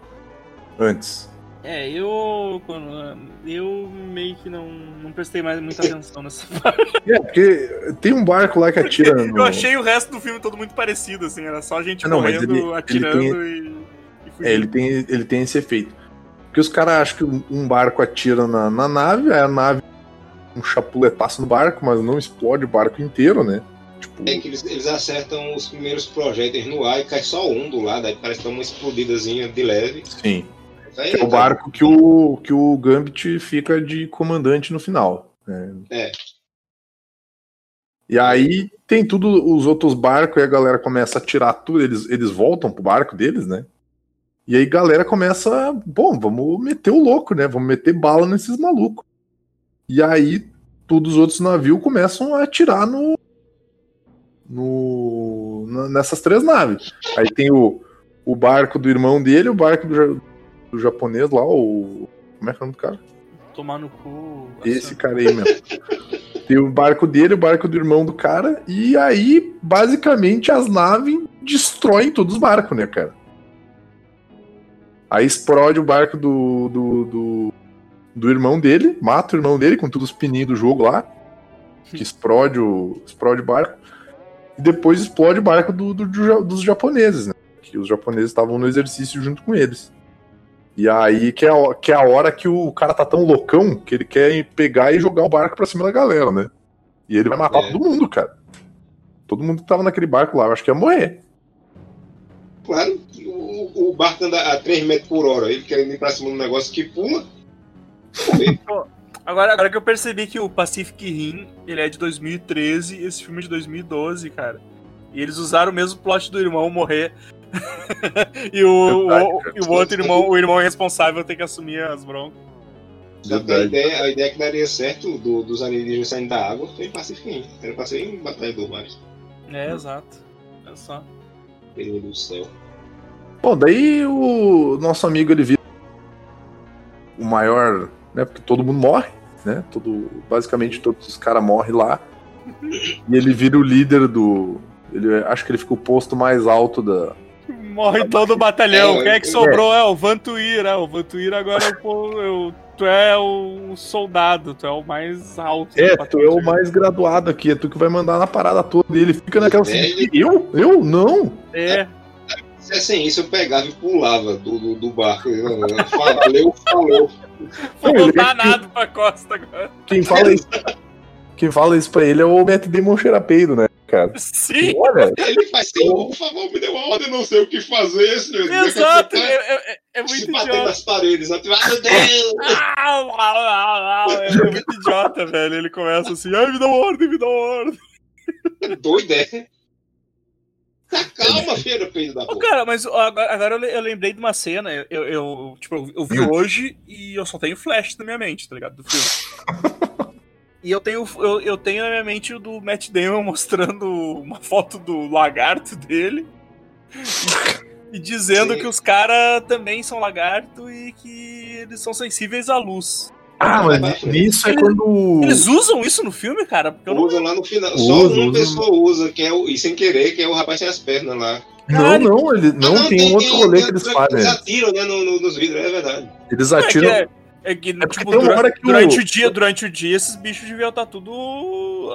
Antes. É, eu. quando- Eu meio que não, não prestei mais muita atenção nessa parte. É, porque tem um barco lá que atira no. Eu achei o resto do filme todo muito parecido, assim, era só gente Ah, não, mas morrendo, ele- ele atirando tem- e, e fugindo. É, ele tem, ele tem esse efeito. Porque os caras acham que um- um barco atira na, na nave, aí a nave um chapuletaço no barco, mas não explode o barco inteiro, né? Tipo, É que eles, eles acertam os primeiros projéteis no ar e cai só um do lado, aí parece que dá uma explodidazinha de leve. sim. Aí, É o tá- barco que o, que o Gambit fica de comandante no final. né? É. E aí tem tudo os outros barcos e a galera começa a tirar tudo, eles, eles voltam pro barco deles, né? E aí a galera começa, bom, vamos meter o louco, né? Vamos meter bala nesses malucos. E aí todos os outros navios começam a atirar no, no nessas três naves. Aí tem o, o barco do irmão dele, o barco do, do japonês lá, o como é que é o nome do cara? Tomar no cu. Esse cara aí mesmo. Tem o barco dele, o barco do irmão do cara, e aí, basicamente, as naves destroem todos os barcos, né, cara? Aí explode o barco do, do, do, do irmão dele, mata o irmão dele com todos os pininhos do jogo lá, que explode o, explode o barco, e depois explode o barco do, do- do dos japoneses, né? Que os japoneses estavam no exercício junto com eles. E aí que é, a- que é a hora que o cara tá tão loucão que ele quer pegar e jogar o barco pra cima da galera, né? E ele vai matar É. todo mundo, cara. Todo mundo que tava naquele barco lá, eu acho que ia morrer. Claro, o, o barco anda a 3 metros por hora, ele querendo ir pra cima do negócio que pula. Agora, agora que eu percebi que o Pacific Rim, ele é de 2013 e esse filme é de 2012, cara. E eles usaram o mesmo plot do irmão morrer. e o, Verdade, o- e o outro irmão, o irmão responsável tem que assumir as broncas. Só que a ideia, a ideia que daria certo do- dos alienígenas saindo da água foi em Pacific. Era pra ser em Batalha do Mar. É, exato. É só. Meu Deus do céu. Bom, daí o nosso amigo ele vira o maior, né? Porque todo mundo morre, né? Todo, basicamente todos os caras morrem lá. E ele vira o líder do. Ele, acho que ele fica o posto mais alto da. Morre todo o batalhão. É, Quem é que é. sobrou? É o Vantuir, é. O Vantuir agora é o, é Tu é o soldado, tu é o mais alto. É, tu é o mais graduado aqui, é tu que vai mandar na parada toda. E ele fica naquela assim, Velho. eu? Eu? Não! É, Se é sem isso, eu pegava e pulava do, do, do barco. Valeu, falou. vou voltar nada pra costa agora. Quem fala isso. Quem fala isso pra ele é o Matt Damon cheirapeido, né, cara? Sim, Olha, Ele faz assim, por favor, me dê uma ordem, não sei o que fazer, senhor. exato. Ele É, é- é Se muito batendo idiota. nas paredes, né? ah, meu Deus! É muito idiota, velho. Ele começa assim, ai, me dá uma ordem, me dá uma ordem. Doido, é? Tá calma, filha do peito da porra. cara, mas agora, eu le- eu lembrei de uma cena, eu, eu, tipo, eu- eu vi hoje e eu só tenho flash na minha mente, tá ligado? Do filme. E eu tenho, eu, eu tenho na minha mente o do Matt Damon mostrando uma foto do lagarto dele e, e dizendo Sim. que os caras também são lagarto e que eles são sensíveis à luz. ah, mas isso é quando. Eles usam isso no filme, cara? Porque eu não Usa lá no final. Usa, Só uma usa. pessoa usa, que é o, e sem querer, que é o rapaz sem as pernas lá. Não, não, ele, não, Ah, tem um outro rolê que eles Eles fazem. atiram, né, no, no- nos vidros, é verdade. Eles Não, é atiram. é- É que, porque tipo, tem uma dura- hora que o- durante o... dia, durante o dia, esses bichos deviam estar tudo.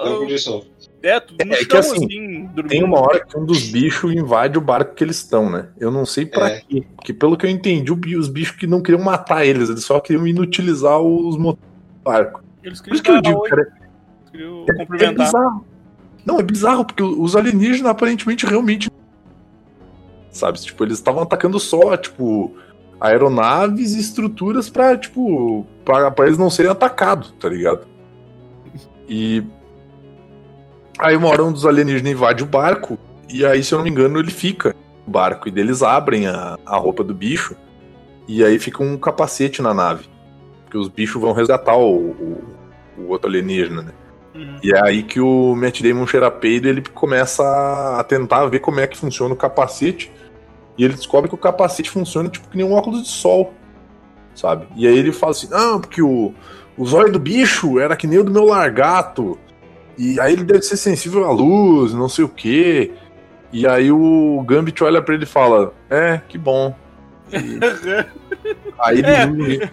Na condição. É, tudo no É que chão, assim, assim, dormindo. Tem uma hora que um dos bichos invade o barco que eles estão, né? Eu não sei pra É. quê. Porque pelo que eu entendi, o os bichos que não queriam matar eles, eles só queriam inutilizar os motores do barco. Eles Por isso que eu digo, cara, eles queriam é cumprimentar. bizarro. Não, é bizarro, porque os alienígenas aparentemente realmente. Sabe? Tipo, eles estavam atacando só, tipo, aeronaves e estruturas pra, tipo, pra, pra eles não serem atacados, tá ligado? E. Aí uma hora um dos alienígenas invade o barco, e aí, se eu não me engano, ele fica no barco, e daí eles abrem a, a roupa do bicho, e aí fica um capacete na nave. Porque os bichos vão resgatar o, o, o outro alienígena, né? Uhum. E é aí que o Matt Damon cheira peido, ele começa a tentar ver como é que funciona o capacete. E ele descobre que o capacete funciona tipo que nem um óculos de sol, sabe? E aí ele fala assim: "Não, porque o o zóio do bicho era que nem o do meu largato. E aí ele deve ser sensível à luz, não sei o quê". E aí o Gambit olha pra ele e fala: "É, que bom". E aí eles É. usam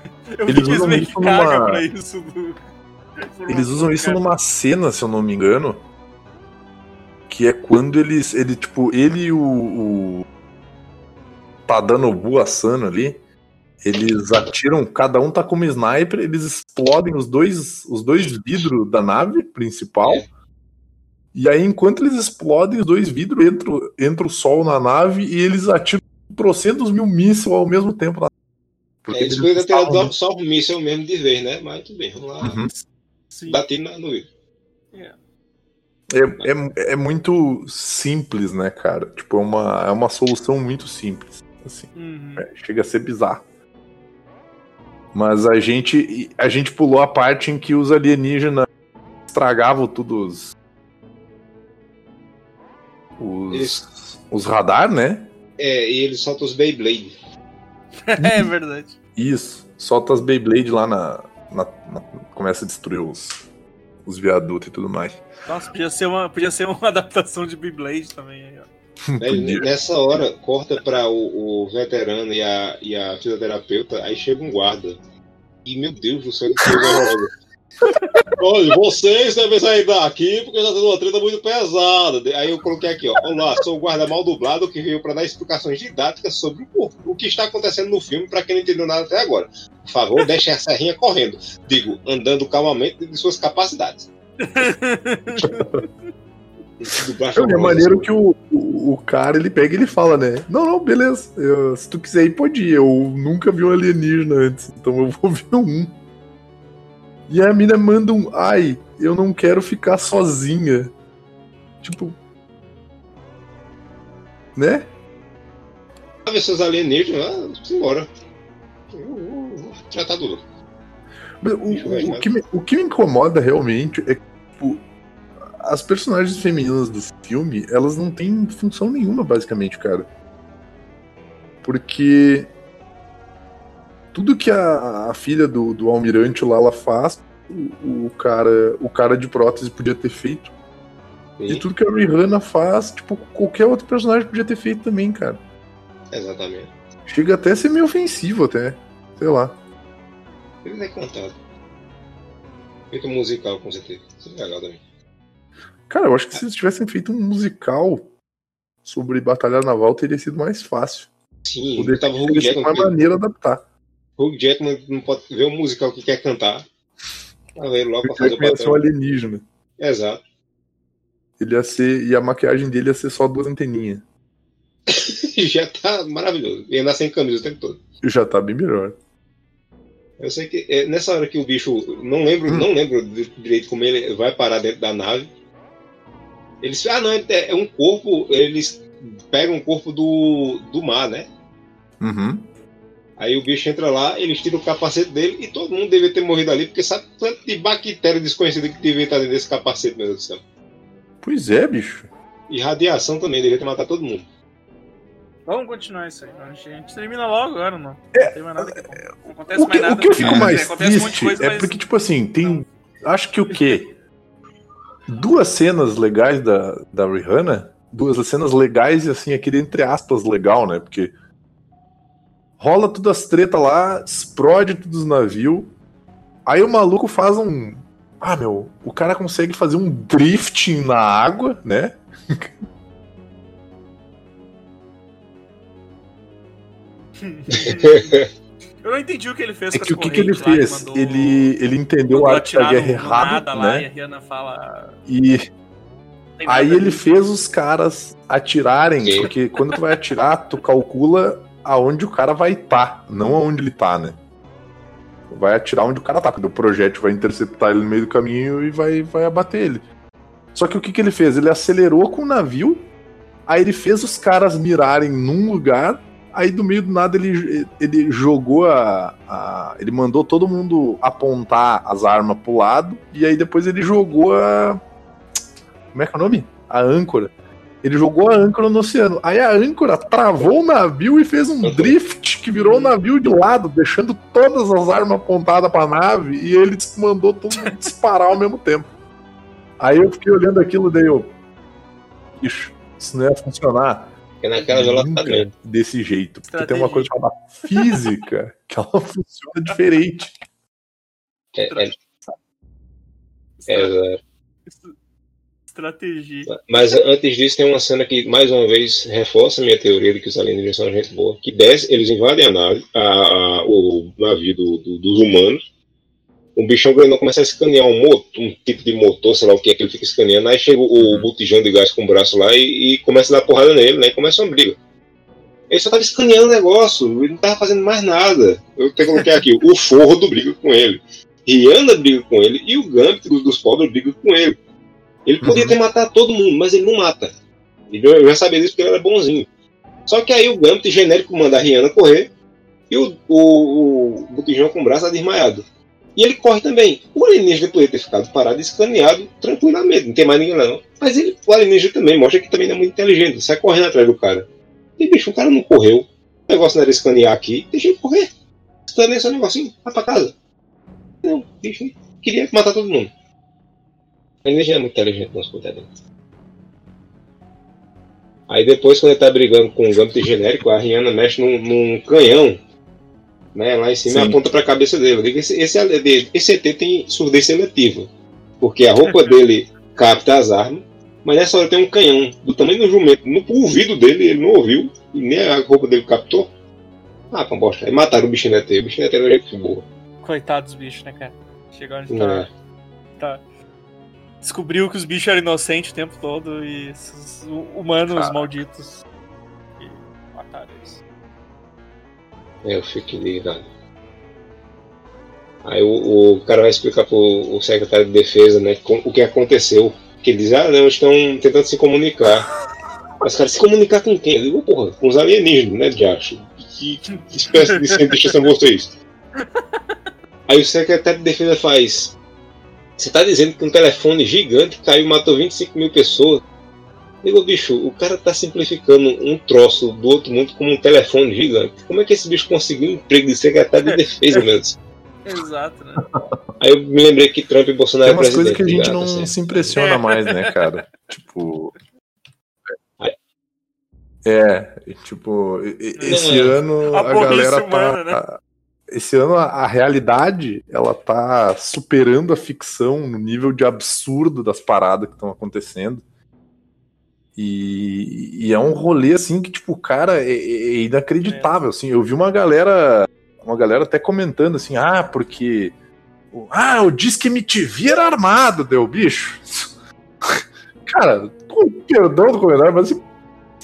Eles usam isso numa- pra isso. Do... Eles usam isso Cara. numa cena, se eu não me engano. Que é quando eles. Ele, tipo, ele e o. o Tadanobu Asano ali. Eles atiram, cada um tá com uma sniper, eles explodem os dois, os dois vidros da nave principal. E aí, enquanto eles explodem os dois vidros, entra, o- entra o sol na nave e eles atiram trocentos mil mísseis ao mesmo tempo. Na... É, eles poderiam ter dado só um míssel mesmo de vez, né? Mas tudo bem, vamos lá. Uhum. Na- no vidro. É, é, é muito simples, né, cara? Tipo, é uma, é uma solução muito simples. Assim, Uhum. É, chega a ser bizarro. Mas a gente, a gente pulou a parte em que os alienígenas estragavam tudo os. Os, os radar, né? É, e ele solta os Beyblade. É verdade. Isso. Solta as Beyblade lá na. na- na- começa a destruir os, os viadutos e tudo mais. Nossa, podia ser uma, podia ser uma adaptação de Beyblade também. aí, ó. Podia. nessa hora, corta pra o, o veterano e a, e a fisioterapeuta, aí chega um guarda. E, meu Deus do céu, que coisa. Olha, vocês devem sair daqui porque já tendo uma treta muito pesada. Aí eu coloquei aqui, ó. Olá, sou o guarda mal dublado que veio para dar explicações didáticas sobre o, o que está acontecendo no filme para quem não entendeu nada até agora. Por favor, deixe a serrinha correndo. Digo, andando calmamente de suas capacidades. É maneiro que o, o, o cara ele pega e ele fala, né? Não, não, beleza. eu- se tu quiser ir, pode ir. Eu nunca vi um alienígena antes, então eu vou ver um. E a mina manda um. Ai, eu não quero ficar sozinha. Tipo. Né? ver seus alienígenas, ah, vamos embora. Já tá duro. Mas O, o, o que me, o que me incomoda realmente é que tipo, as personagens femininas do filme, elas não têm função nenhuma, basicamente, cara. Porque tudo que a, a filha do, do almirante lá ela faz, o, o cara o cara de prótese podia ter feito. E tudo que a Rihanna faz, tipo, qualquer outro personagem podia ter feito também, cara. Exatamente. Chega até a ser meio ofensivo, até. Sei lá. Ele é cantado. Feito um musical, com certeza. Isso é legal também. Cara, eu acho que se eles tivessem feito um musical sobre batalha naval, teria sido mais fácil. Sim, Poderia tava o Jackman. uma maneira de adaptar. Hugh Jackman não pode ver um musical que quer cantar. Tá vendo logo pra Ele fazer o ia ser um alienígena. Exato. Ele ia ser. E a maquiagem dele ia ser só duas anteninhas. Já tá maravilhoso. Ia andar sem camisa o tempo todo. Já tá bem melhor. Eu sei que é, nessa hora que o bicho. Não lembro, Hum. não lembro di- direito como ele vai parar dentro da nave. Eles. Ah, não, é, é um corpo. Eles pegam o corpo do, do mar, né? Uhum. Aí o bicho entra lá, eles tiram o capacete dele e todo mundo devia ter morrido ali, porque sabe quanto de bactéria desconhecida que devia estar dentro desse capacete, meu Deus do céu. Pois é, bicho. E radiação também, devia ter matado todo mundo. Vamos continuar isso aí. A gente, termina logo agora, não. Não tem mais nada que Não acontece O que, mais nada. o que eu fico É, mais de triste coisa, é mas- porque, tipo assim, tem. Acho que o quê? Duas cenas legais da, da Rihanna. Duas cenas legais e assim, aquele entre aspas legal, né? Porque rola tudo as treta lá, explode todos os navios. Aí o maluco faz um. Ah, meu, o cara consegue fazer um drifting na água, né? Eu não entendi o que ele fez É com que as o que, que ele fez? mandou- Ele, ele entendeu a arte da guerra errado, nada lá, e a né? Rihanna fala. E "Não tem nada aí ele ver." fez os caras atirarem, Sim. porque quando tu vai atirar, tu calcula aonde o cara vai estar, não aonde ele tá, né? Tu vai atirar onde o cara tá, porque o projétil vai interceptar ele no meio do caminho e vai, vai abater ele. Só que o que, que ele fez? Ele acelerou com o navio, aí ele fez os caras mirarem num lugar, aí do meio do nada ele, ele jogou a, a- Ele mandou todo mundo apontar as armas pro lado, e aí depois ele jogou a. Como é que é o nome? A âncora. Ele jogou a âncora no oceano. Aí a âncora travou o navio e fez um drift que virou o navio de lado, deixando todas as armas apontadas pra nave e ele mandou todo mundo disparar ao mesmo tempo. Aí eu fiquei olhando aquilo daí eu. Ixi, isso não ia funcionar Porque naquela ela tá desse jeito. Porque tem uma Estratégia. coisa chamada física que ela funciona diferente. É, é, é, exato. Estratégia. Mas antes disso, tem uma cena que, mais uma vez, reforça a minha teoria de que os alienígenas são gente boa. Que desce, eles invadem a nave, a, a- o navio do- do- dos humanos. O bichão grandão começa a escanear um motor, um tipo de motor, sei lá o que é que ele fica escaneando. Aí chega o, o botijão de gás com o braço lá e, e começa a dar porrada nele, né? E começa uma briga. Ele só tava escaneando o negócio, ele não tava fazendo mais nada. Eu até coloquei aqui, o Fordo briga com ele. Rihanna briga com ele e o Gambit dos, pobres briga com ele. Ele podia Uhum. ter matado todo mundo, mas ele não mata. Eu eu já sabia disso porque ele era bonzinho. Só que aí o Gambit genérico manda a Rihanna correr e o, o, o Botijão com o braço tá desmaiado. E ele corre também. O alienígena poderia ter ficado parado e escaneado tranquilamente, não tem mais ninguém lá não. Mas ele, o alienígena também mostra que também não é muito inteligente, sai correndo atrás do cara. E bicho, o cara não correu. O negócio não era escanear aqui, deixa ele correr. Escaneia seu negocinho, vai pra casa. Não, bicho, queria matar todo mundo. O alienígena é muito inteligente, nosso coitadinho. Aí depois, quando ele tá brigando com o Gambit genérico, a Rihanna mexe num, num canhão, né, lá em cima Sim. aponta pra cabeça dele. Esse, esse, esse ET tem surdez seletiva, porque a roupa dele capta as armas, mas nessa hora tem um canhão do tamanho do jumento no ouvido dele, ele não ouviu, e nem a roupa dele captou. Ah, com bosta. Aí mataram o bichinho ET, o bichinho ET era gente boa. Coitado dos bichos, né, cara? Chegou onde Não é. tá, tá. Descobriu que os bichos eram inocentes o tempo todo e esses humanos Cara. malditos. E mataram eles. É, eu fico ligado. Aí o, o cara vai explicar pro o secretário de defesa, né, com- o que aconteceu. Que ele diz, ah, não, estão tentando se comunicar. Mas, cara, se comunicar com quem? Eu digo, porra, com os alienígenas, né, de acho. Que, que, espécie de cientistas são vocês? Aí o secretário de defesa faz. Você tá dizendo que um telefone gigante caiu e matou 25 mil pessoas? Digo, bicho, o cara tá simplificando um troço do outro mundo como um telefone gigante. Como é que esse bicho conseguiu um emprego de secretário de defesa, meu Deus? Exato, né? Aí eu me lembrei que Trump e Bolsonaro Tem é umas presidente. coisas que a gente ligado, não assim. se impressiona mais, né, cara? Tipo. É, tipo, esse Não, é. ano A a, galera humana, tá. Esse ano a, a realidade ela tá superando a ficção no nível de absurdo das paradas que estão acontecendo. E, e é um rolê assim que, tipo, cara, é, é inacreditável. Assim, eu vi uma galera, uma galera até comentando assim, ah, porque. Ah, o Disque MTV era armado, deu bicho. Cara, com perdão do comentário, mas assim,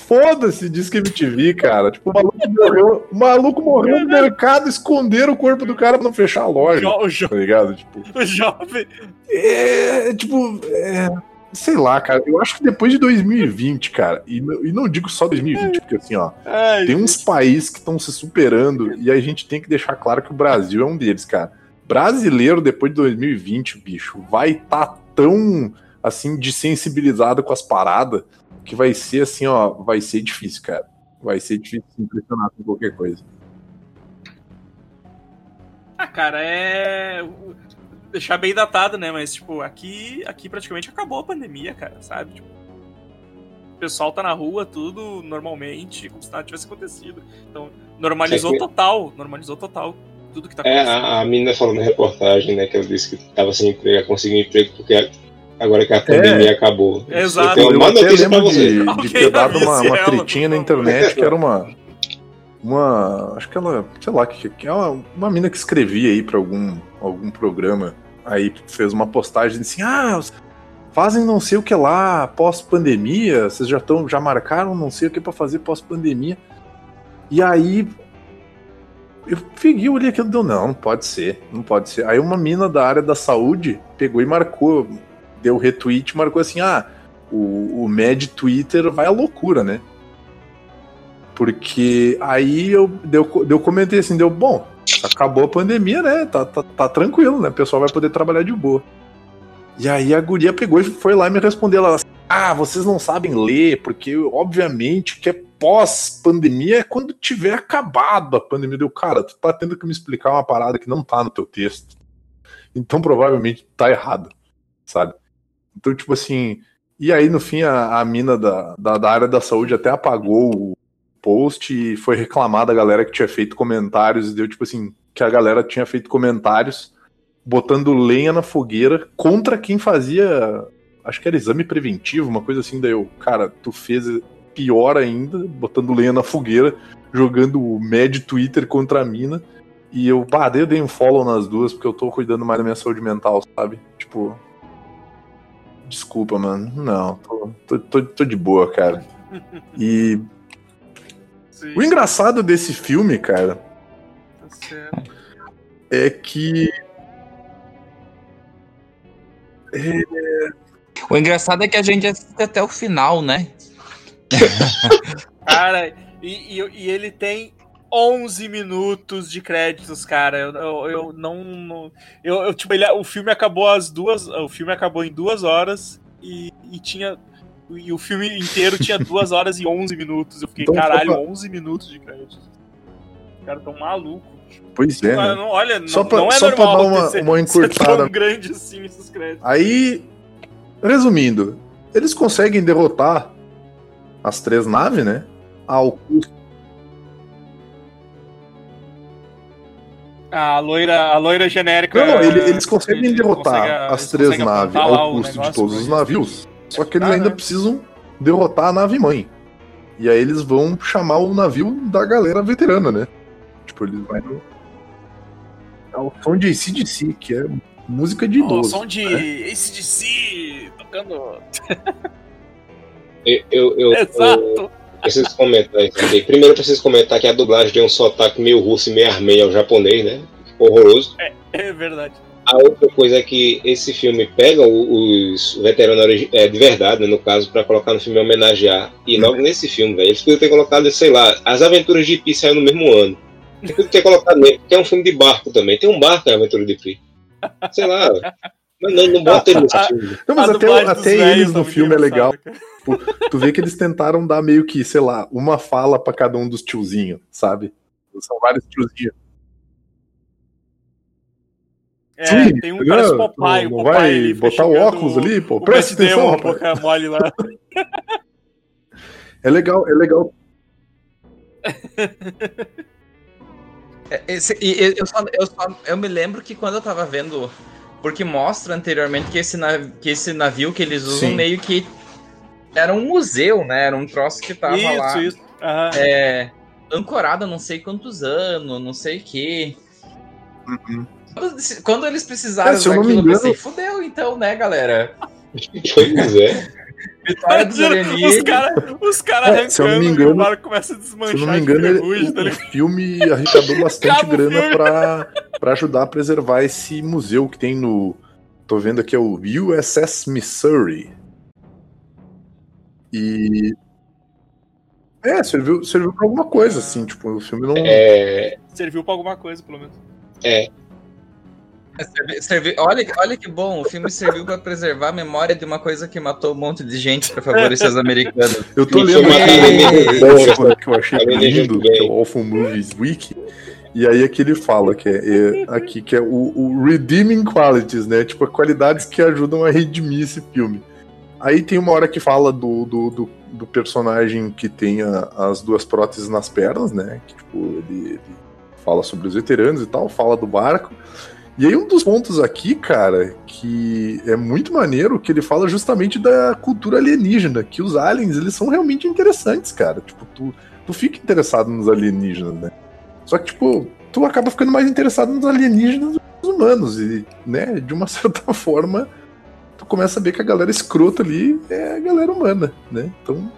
foda-se Disque MTV, cara. Tipo, o maluco morreu, o maluco morreu no mercado, esconderam o corpo do cara pra não fechar a loja. Jo- jo- Tá ligado? Tipo, o jovem. é, tipo, é, sei lá, cara. Eu acho que depois de 2020, cara, e, não- e não digo só 2020, porque assim, ó, Ai, tem uns países que estão se superando e a gente tem que deixar claro que o Brasil é um deles, cara. Brasileiro, depois de 2020, bicho, vai estar tá tão, assim, desensibilizado com as paradas que vai ser, assim, ó, vai ser difícil, cara. Vai ser difícil se impressionar com qualquer coisa. Ah, cara, é. Deixar bem datado, né? Mas, tipo, aqui, aqui praticamente acabou a pandemia, cara, sabe? Tipo, pessoal tá na rua, tudo normalmente, como se nada tivesse acontecido. Então, normalizou É que- total, normalizou total tudo que tá É, acontecendo. a, a menina falou na reportagem, né, que ela disse que tava sem emprego, conseguiu emprego porque agora que a pandemia acabou. Exato. Eu tenho Eu uma até notícia pra lembro você. de, de ter dado uma, uma ela, tretinha na internet que era uma. Uma. Acho que ela. Sei lá, que, que é uma, uma mina que escrevia aí pra algum, algum programa. Aí fez uma postagem assim: ah, fazem não sei o que lá pós-pandemia. Vocês já estão. Já marcaram não sei o que pra fazer pós-pandemia. E aí. Eu peguei, olhei aquilo e deu, não, não pode ser, não pode ser. Aí uma mina da área da saúde pegou e marcou, deu retweet, marcou assim, ah, o, o Mad Twitter vai à loucura, né? Porque aí eu, deu, eu comentei assim, deu, bom, acabou a pandemia, né? Tá, tá, tá tranquilo, né? O pessoal vai poder trabalhar de boa. E aí a guria pegou e foi lá e me respondeu, ela ah, vocês não sabem ler, porque obviamente que é pós-pandemia é quando tiver acabado a pandemia. Deu, cara, tu tá tendo que me explicar uma parada que não tá no teu texto. Então provavelmente tá errado, sabe? Então, tipo assim, e aí no fim a, a mina da, da, da área da saúde até apagou o post e foi reclamar da galera que tinha feito comentários e deu tipo assim, que a galera tinha feito comentários botando lenha na fogueira contra quem fazia, acho que era exame preventivo, uma coisa assim, daí eu, cara, tu fez pior ainda, botando lenha na fogueira, jogando o Mad Twitter contra a mina. E eu, pá, daí eu dei um follow nas duas, porque eu tô cuidando mais da minha saúde mental, sabe? Tipo. Desculpa, mano. Não, tô, tô, tô, tô de boa, cara. E Sim, o engraçado desse filme, cara, tá certo. é que. O engraçado é que a gente assiste até o final, né? Cara, e, e- e ele tem 11 minutos de créditos, cara. Eu, eu, eu não. não- eu, eu, tipo, ele, o filme acabou às duas. O filme acabou em duas horas e, e tinha. E o filme inteiro tinha duas horas e 11 minutos. Eu fiquei, Então, caralho, pra- 11 minutos de créditos. Os caras tão malucos. Pois é, Não, né? não, olha, Só não, pra- não é só pra normal dar uma- ser- uma encurtada. tão grande assim esses créditos. Aí, resumindo, eles conseguem derrotar as três naves, né? Ao custo. A loira, a loira genérica. Não, ele- eles conseguem derrotar as três naves ao custo de todos os navios. Só que eles Ah, ainda né? precisam derrotar a nave mãe. E aí eles vão chamar o navio da galera veterana, né? Tipo, eles vão. É o som de ACDC, que é música de O idoso. som de né? ACDC tocando. Eu, eu, eu, eu Exato. preciso comentar isso aqui. Primeiro eu preciso comentar que a dublagem tem um sotaque meio russo e meio armênio ao japonês, né? Horroroso. É verdade. A outra coisa é que esse filme pega o- os veteranos é, de verdade, né, no caso, pra colocar no filme e homenagear. E logo nesse filme, velho, eles podiam ter colocado, sei lá, As Aventuras de Pi saiu no mesmo ano. Eles podiam ter colocado nele, porque é um filme de barco também. Tem um barco na Aventura de Pi. Sei lá. Mas não, não bota ele nesse filme. Não, mas A até, até eles no filme é legal. cara. Tu vê que eles tentaram dar meio que, sei lá, uma fala pra cada um dos tiozinhos, sabe? São vários tiozinhos. É, Sim, tem um que parece o não, Popeye. não o vai Popeye ele botar o óculos ali, pô. Presta atenção, rapaz. boca mole lá. É legal, é legal. É, esse- e- e eu, só, eu, só- eu me lembro que quando eu tava vendo. Porque mostra anteriormente que esse, nav- que esse navio que eles usam Sim. meio que. Era um museu, né? Era um troço que tava isso, lá. isso. Aham. É, ancorado há não sei quantos anos, não sei o quê. Uhum. Quando, quando eles precisaram É, se eu não me daquilo, eu pensei, engano- fudeu então, né, galera? Pois é. Vitória dos Imagina, os caras os cara É, se eu não arrancando me e engano- o barco começa a Se desmanchar eu não me de engano, ele- tá o, o filme arrecadou bastante grana pra, pra ajudar a preservar esse museu que tem no. Tô vendo aqui é o USS Missouri. E. É, serviu, serviu pra alguma coisa, assim, tipo, o filme não. É, Serviu pra alguma coisa, pelo menos. é, Servi- servi- olha, olha que bom, o filme serviu pra preservar a memória de uma coisa que matou um monte de gente pra favorecer os americanos. Eu tô lendo foi aqui que eu achei lindo, que é o Awful Movies Wiki. E aí aqui ele fala que é, é aqui que é o, o redeeming qualities, né? Tipo, qualidades que ajudam a redimir esse filme. Aí tem uma hora que fala do, do, do do personagem que tem a- as duas próteses nas pernas, né? Que, tipo, ele, ele fala sobre os veteranos e tal, fala do barco. E aí um dos pontos aqui, cara, que é muito maneiro, que ele fala justamente da cultura alienígena, que os aliens, eles são realmente interessantes, cara. Tipo, tu, tu fica interessado nos alienígenas, né? Só que, tipo, tu acaba ficando mais interessado nos alienígenas do que nos humanos. E, né, de uma certa forma, tu começa a ver que a galera escrota ali é a galera humana, né? Então.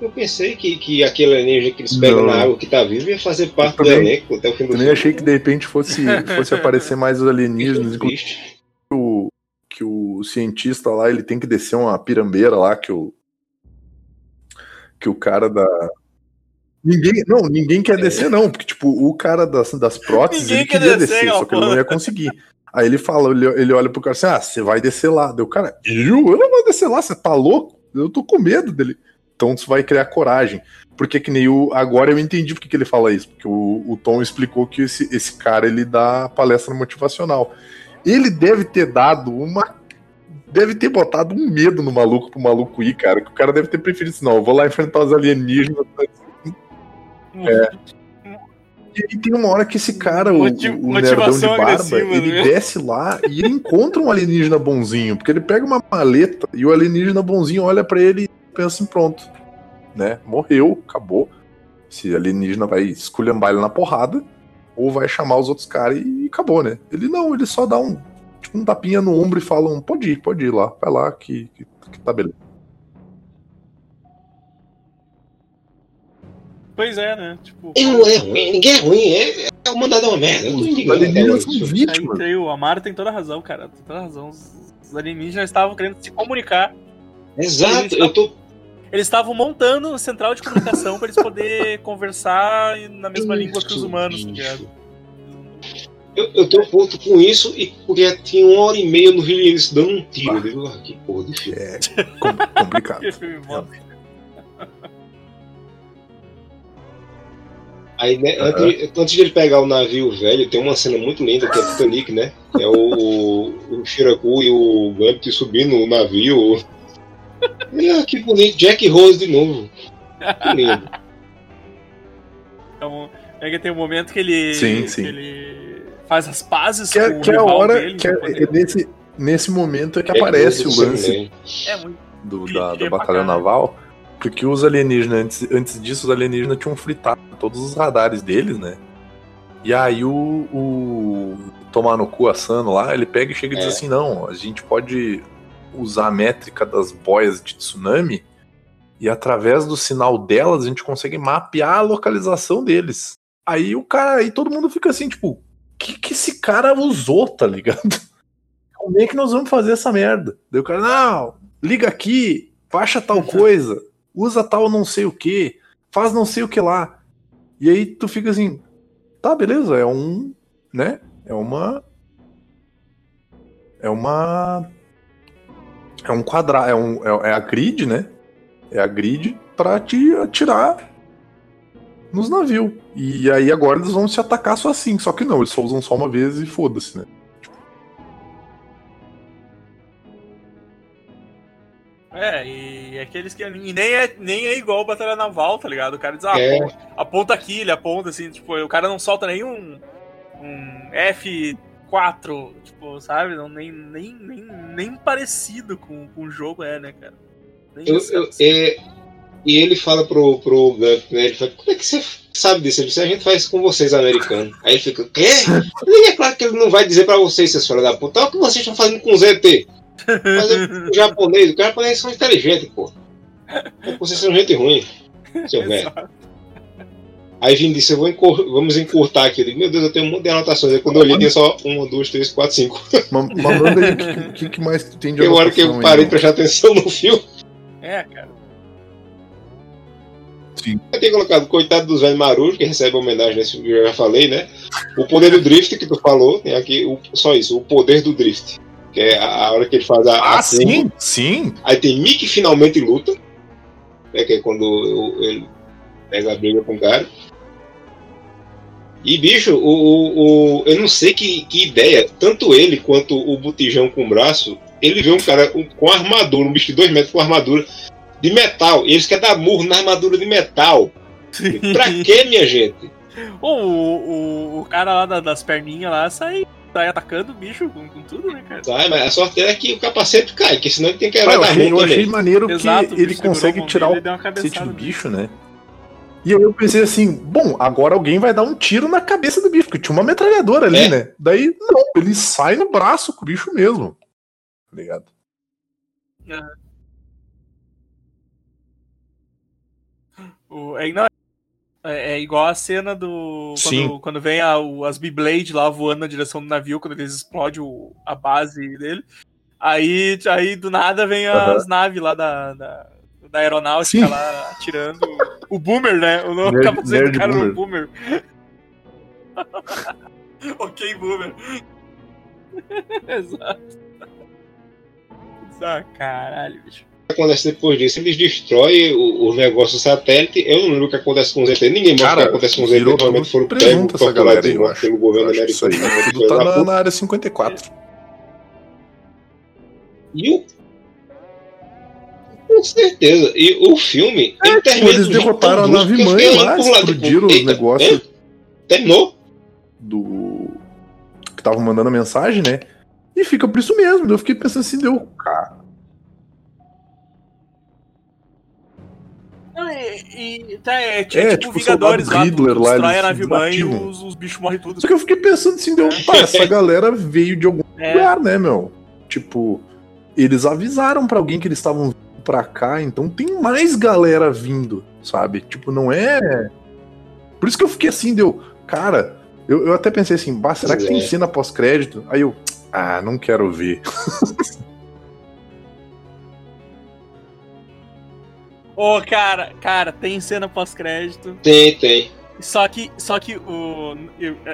Eu pensei que, que aquele alienígena que eles pegam Não. na água que tá vivo ia fazer parte do também- elenco até o fim do filme. achei que de repente fosse, fosse aparecer mais os alienígenas, é inclusive triste. o, que o cientista lá, ele tem que descer uma pirambeira lá que o que o cara da Ninguém, não, ninguém quer descer não, porque tipo, o cara das, das próteses, Ninguém ele quer queria descer, descer, só que ele não ia conseguir. Aí ele fala, ele, ele olha pro cara assim: "Ah, você vai descer lá". Deu o cara: "Eu, eu não vou descer lá, você tá louco? Eu tô com medo dele". Então você vai criar coragem. Porque que nem o agora eu entendi porque que ele fala isso, porque o, o Tom explicou que esse, esse cara ele dá palestra motivacional. Ele deve ter dado uma deve ter botado um medo no maluco pro maluco ir, cara. Que o cara deve ter preferido assim, não, eu vou lá enfrentar os alienígenas. É. E tem uma hora que esse cara, o, Moti- o nerdão de barba, ele né? desce lá e ele encontra um alienígena bonzinho, porque ele pega uma maleta e o alienígena bonzinho olha pra ele pensa assim, pronto, né? Morreu, acabou. Esse alienígena vai esculhambar ele na porrada ou vai chamar os outros caras e acabou, né? Ele não, ele só dá um, tipo, um tapinha no ombro e fala, um, pode ir, pode ir lá, vai lá que, que, que tá beleza. Pois é, né? Tipo, Ele não é ruim, ninguém é ruim, é, é o mandado é uma merda. Os alienígenas são vítimas. A Mara tem toda a razão, cara. Tem toda a razão. Os os alienígenas estavam querendo se comunicar. Exato, eu tô. Eles estavam montando uma central de comunicação pra eles poderem conversar na mesma Isso, língua que os humanos, tá ligado? Eu, eu tô puto com isso e porque tinha uma hora e meia no Rio e eles dando um tiro. Eu digo, ah, que porra de filme. É com- complicado. Que filme bom. Aí, né, antes, antes de ele pegar o navio velho, tem uma cena muito linda que é Titanic, né? É o, o Shiraku e o Gambit subindo o navio. Ah, que bonito, Jack Rose de novo. Que lindo. Então, é que tem um momento que ele, Sim, que sim. ele faz as pazes Que é, com que o é a hora dele. que é, é nesse, nesse momento é que Jack aparece o lance Superman. É muito. do, da, que da é batalha bacana. naval, porque os alienígenas, antes, antes disso, os alienígenas tinham fritado todos os radares deles, né? E aí o, o tomar no cu assando lá, ele pega e chega e diz É. assim, não, a gente pode usar a métrica das boias de tsunami e através do sinal delas a gente consegue mapear a localização deles. Aí o cara, aí todo mundo fica assim, tipo, o que que esse cara usou, tá ligado? Como é que nós vamos fazer essa merda? Daí o cara, não, liga aqui, baixa tal coisa, usa tal não sei o que, faz não sei o que lá. E aí tu fica assim, tá, beleza, é um, né? É uma. É uma. É um quadrado, é, um, é, é a grid, né? É a grid pra te atirar nos navios. E aí agora eles vão se atacar só assim, só que não, eles só usam só uma vez e foda-se, né? É, e aqueles que. E nem é, nem é igual Batalha Naval, tá ligado? O cara diz, ah, É. aponta, aqui, ele aponta assim, tipo, o cara não solta nenhum. Um F4, tipo, sabe? Não, nem, nem, nem, nem parecido com, com o jogo é, né, cara? Nem Eu- isso, eu- é, e ele fala pro, pro Gump, né? Ele fala, como é que você sabe disso? Ele disse, a gente faz isso com vocês, americanos. Aí ele fica, quê? E é claro que ele não vai dizer pra vocês, seus filhos da puta, olha o que vocês estão fazendo com o ZT. Mas eu- o japonês, os japoneses são inteligentes, pô. É vocês são gente ruim, seu merda. Aí Vini disse, eu vou encur- vamos encurtar aqui. Eu digo, meu Deus, eu tenho um monte de anotações. Aí quando eu olhei, tinha só uma, duas, três, quatro, cinco. Mas manda aí o que, que, mais tem de Tem uma hora que eu anotação parei de prestar atenção no filme. É, cara. Eu tenho colocado Coitado dos Velhos Marujos, que recebe homenagem nesse filme que eu já falei, né? O poder do drift que tu falou, tem aqui o- só isso, o poder do drift. Que é a, a hora que ele faz a. a Ah, sim, sim. Aí tem Mickey finalmente luta. né, que é quando eu- ele pega a briga com o cara. E, bicho, o, o, o- eu não sei que, que ideia, tanto ele quanto o botijão com o braço, ele vê um cara com, com armadura, um bicho de dois metros com armadura de metal. E eles querem dar murro na armadura de metal. Pra quê, minha gente? o, o, o cara lá da- das perninhas lá sai, sai atacando o bicho com, com tudo, né, cara? Sabe? Mas a sorte é que o capacete cai, porque senão ele tem que da achei, mão eu achei maneiro Exato, que ele consegue tirar o e deu uma cacete cabeçada do bicho, né? E aí eu pensei assim, bom, agora alguém vai dar um tiro na cabeça do bicho, porque tinha uma metralhadora ali, É. né? Daí, não, ele sai no braço com o bicho mesmo. Tá ligado? O, é, não, é, é igual a cena do. Sim. Quando, quando vem a, o- as Beyblade lá voando na direção do navio, quando eles explodem o- a base dele. Aí, aí do nada vem as naves lá da, da, da aeronáutica Sim. lá atirando. O Boomer, né? O nome Nerd- capacete do Nerd cara era o Boomer. Boomer. ok, Boomer. Exato. Ah, caralho, bicho. O que acontece depois disso? Eles destroem o- os negócios do satélite. Eu não lembro o que acontece com os ET. Ninguém mostra o Cara, que acontece com os ET. Provavelmente foram pegos, torturados pelo governo que isso americano. aí Uma tudo tá da na, na área 54. E o. Com certeza. E o filme. ele É, eles de um jeito derrotaram a nave mãe lá, tipo, explodiram os negócios é? Terminou? do. que estavam mandando a mensagem, né? E fica por isso mesmo. Eu fiquei pensando assim, deu. Cara, e, e- tá, é, tipo, É, tipo tipo, Vingadores lá, tu lá, eles a nave mãe e os, os bichos morrem tudo. Só que eu fiquei pensando assim, deu. Pá, essa galera veio de algum É. lugar, né, meu? Tipo, eles avisaram pra alguém que eles estavam vindo pra cá, então tem mais galera vindo, sabe? Tipo, não é. Por isso que eu fiquei assim, deu. Cara, eu, eu até pensei assim, bah, será que tem é. cena pós-crédito? Aí eu, ah, não quero ver. Ô, cara, cara, tem cena pós-crédito. Tem, tem. Só que, só que o,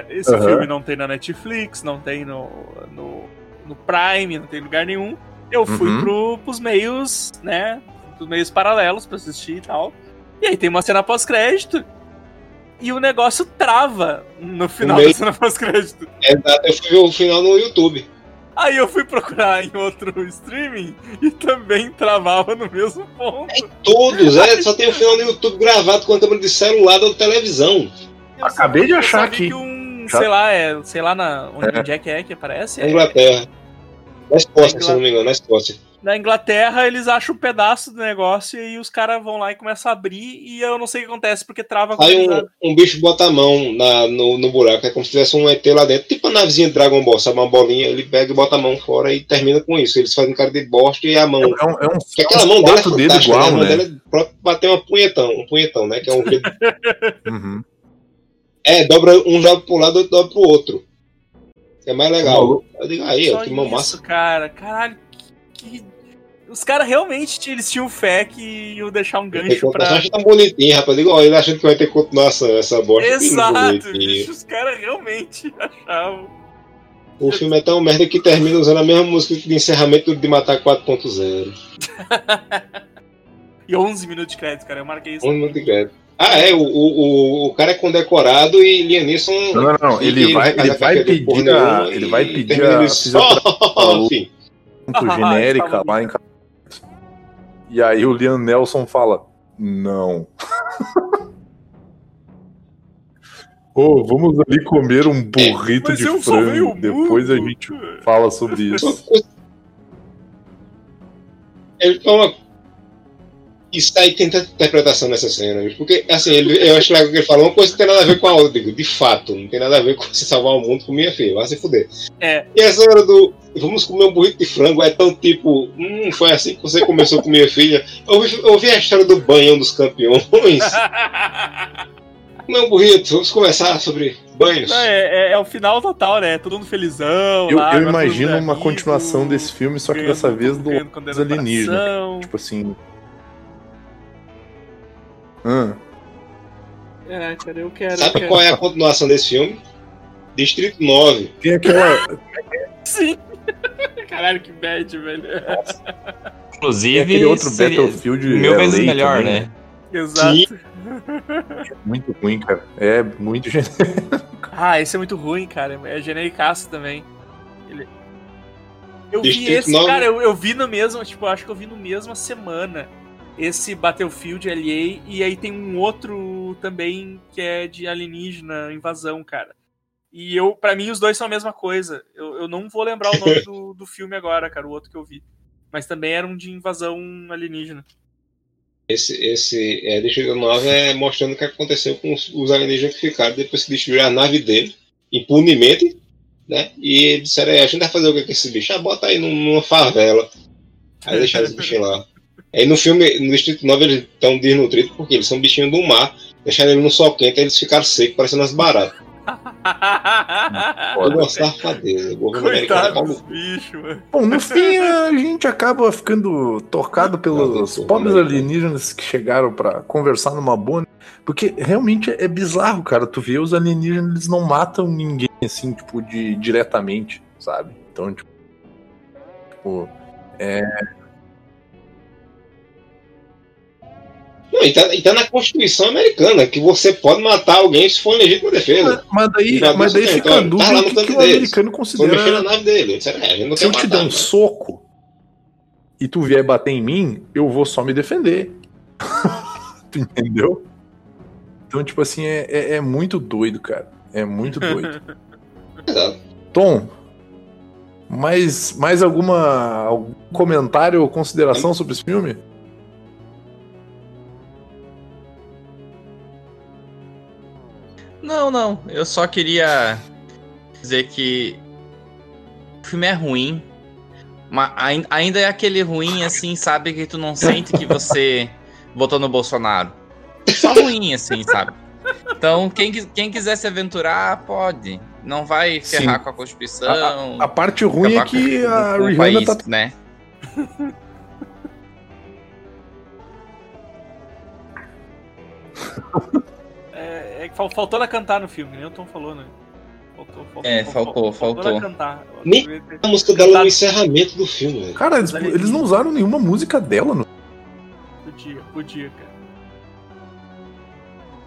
esse Aham. filme não tem na Netflix, não tem no, no, no Prime, não tem em lugar nenhum. Eu fui Uhum. pro, pros meios, né? Pros meios paralelos pra assistir e tal. E aí tem uma cena pós-crédito. E o negócio trava no final meio- da cena pós-crédito. Exato, eu fui ver o final no YouTube. Aí eu fui procurar em outro streaming e também travava no mesmo ponto. Todos, é, só tem o final no YouTube gravado com a câmera de celular da televisão. Eu Acabei de achar aqui. que um, Já- sei lá, é, sei lá na, onde É. é que é que aparece. Na é- Inglaterra. Na Escócia, se não me engano, na Escócia. na Inglaterra eles acham um pedaço do negócio e os caras vão lá e começam a abrir e eu não sei o que acontece porque trava Aí um, um bicho bota a mão na, no, no buraco, é como se tivesse um ET lá dentro, tipo a navezinha de Dragon Ball, sabe? Uma bolinha, ele pega e bota a mão fora e termina com isso. Eles fazem cara de bosta e a mão. É, um, é um, é aquela uns mão dele é fantástica, né? A igual, mão né? dela é próprio bater uma punhetão, um punhetão, né? Que é um Uhum. É, dobra um joga pro lado, outro dobra pro outro. É mais legal. Maluco. Eu digo, aí, ó, que mão massa. cara. Caralho, que. que- Os caras realmente tinham- eles tinham fé que iam deixar um gancho pra. Acho tão bonitinho, rapaz. Digo, ó, ele achando que vai ter continuação essa bosta. Que Exato, bicho, os caras realmente achavam. O filme é tão merda que termina usando a mesma música de encerramento de Matar 4.0. E 11 minutos de crédito, cara. Eu marquei isso. Um minuto de crédito. Ah, é, o, o, o, cara é condecorado e Liam Neeson. Não, não, não. Ele vai, ele vai pedir a, ele vai pedir a fisioterapia Ah, genérica lá em casa. E aí o Liam Nelson fala: Não. Ô, vamos ali comer um burrito Mas de frango. Depois a gente fala sobre isso. ele toma. Isso aí tem tanta interpretação nessa cena, porque assim, ele, eu acho legal que ele fala uma coisa que não tem nada a ver com a outra. Digo, de fato, não tem nada a ver com você salvar o mundo com minha filha, vai se fuder. É. E essa hora do vamos comer um burrito de frango é tão tipo, hum, foi assim que você começou com minha filha. Eu ouvi, eu ouvi a história do banhão dos campeões. Comer um burrito, vamos conversar sobre banhos. Não, é, é- é o final total, né? Todo mundo felizão. Eu, lá, eu imagino é uma continuação desse filme, só que dessa vez do condecoração. Tipo assim. Hã? É, cara, eu quero. eu Sabe quero. qual é a continuação desse filme? Distrito 9. Tem aquela. Sim. Caralho, que bad, velho. Tem Inclusive, aquele outro seria Battlefield. mil vezes LA melhor, também, né? Exato. Sim. Muito ruim, cara. É muito genérico. Ah, esse é muito ruim, cara. É genericaço também. Ele... Eu vi Distrito esse, nove. cara, eu, eu vi no mesmo, tipo, eu acho que eu vi no mesma semana esse Battlefield LA e aí tem um outro também que é de alienígena, invasão, cara. E eu, para mim, os dois são a mesma coisa. Eu, eu não vou lembrar o nome do, do filme agora, cara, o outro que eu vi. Mas também era um de invasão alienígena. Esse, esse é, Distrito 9 é mostrando o que aconteceu com os, os alienígenas que ficaram depois que destruíram a nave dele, impunemente, né? E disseram, a gente vai fazer o que com esse bicho? Ah, bota aí num- numa favela. Aí deixaram os bichinhos lá. Aí no filme, no Distrito 9, eles estão desnutridos porque eles são bichinhos do mar. Deixaram ele no sol quente, aí eles ficaram secos, parecendo as baratas. Olha uma safadeza. É Coitado dos bichos, mano. Bom, no fim a gente acaba ficando tocado pelos Não, pobres alienígenas que chegaram pra conversar numa boa. né? Porque realmente é bizarro, cara. Tu vê os alienígenas, eles não matam ninguém assim, tipo, de diretamente, sabe? Então, tipo. tipo, Não, e tá, e tá na Constituição americana que você pode matar alguém se for em legítima defesa. mas daí, mas daí fica a. Tá lá dúvida o que, que o americano Foi mexer na considera. nave dele. Disseram, é, a Se eu quer te matar, der um mas- soco e tu vier bater em mim, eu vou só me defender. tu entendeu? Então, tipo assim, é, é, é muito doido, cara. É muito doido. Exato. Tom, mais, mais alguma algum comentário ou consideração sobre esse filme? Não, não. Eu só queria dizer que o filme é ruim. Mas ain- ainda é aquele ruim, assim, sabe? Que tu não sente que você votou no Bolsonaro. Só ruim, assim, sabe? Então, quem, quem quiser se aventurar, pode. Não vai ferrar Sim. com a Constituição. A parte ruim é que com- a com Rihanna país, tá. né? É, é que fal- faltou ela cantar no filme, nem o Tom falou, né? Faltou, faltou, É, faltou, faltou. ela cantar. Ela Nem A música dela no encerramento do filme, velho. Cara, eles, eles não usaram nenhuma música dela no. Podia, podia, cara.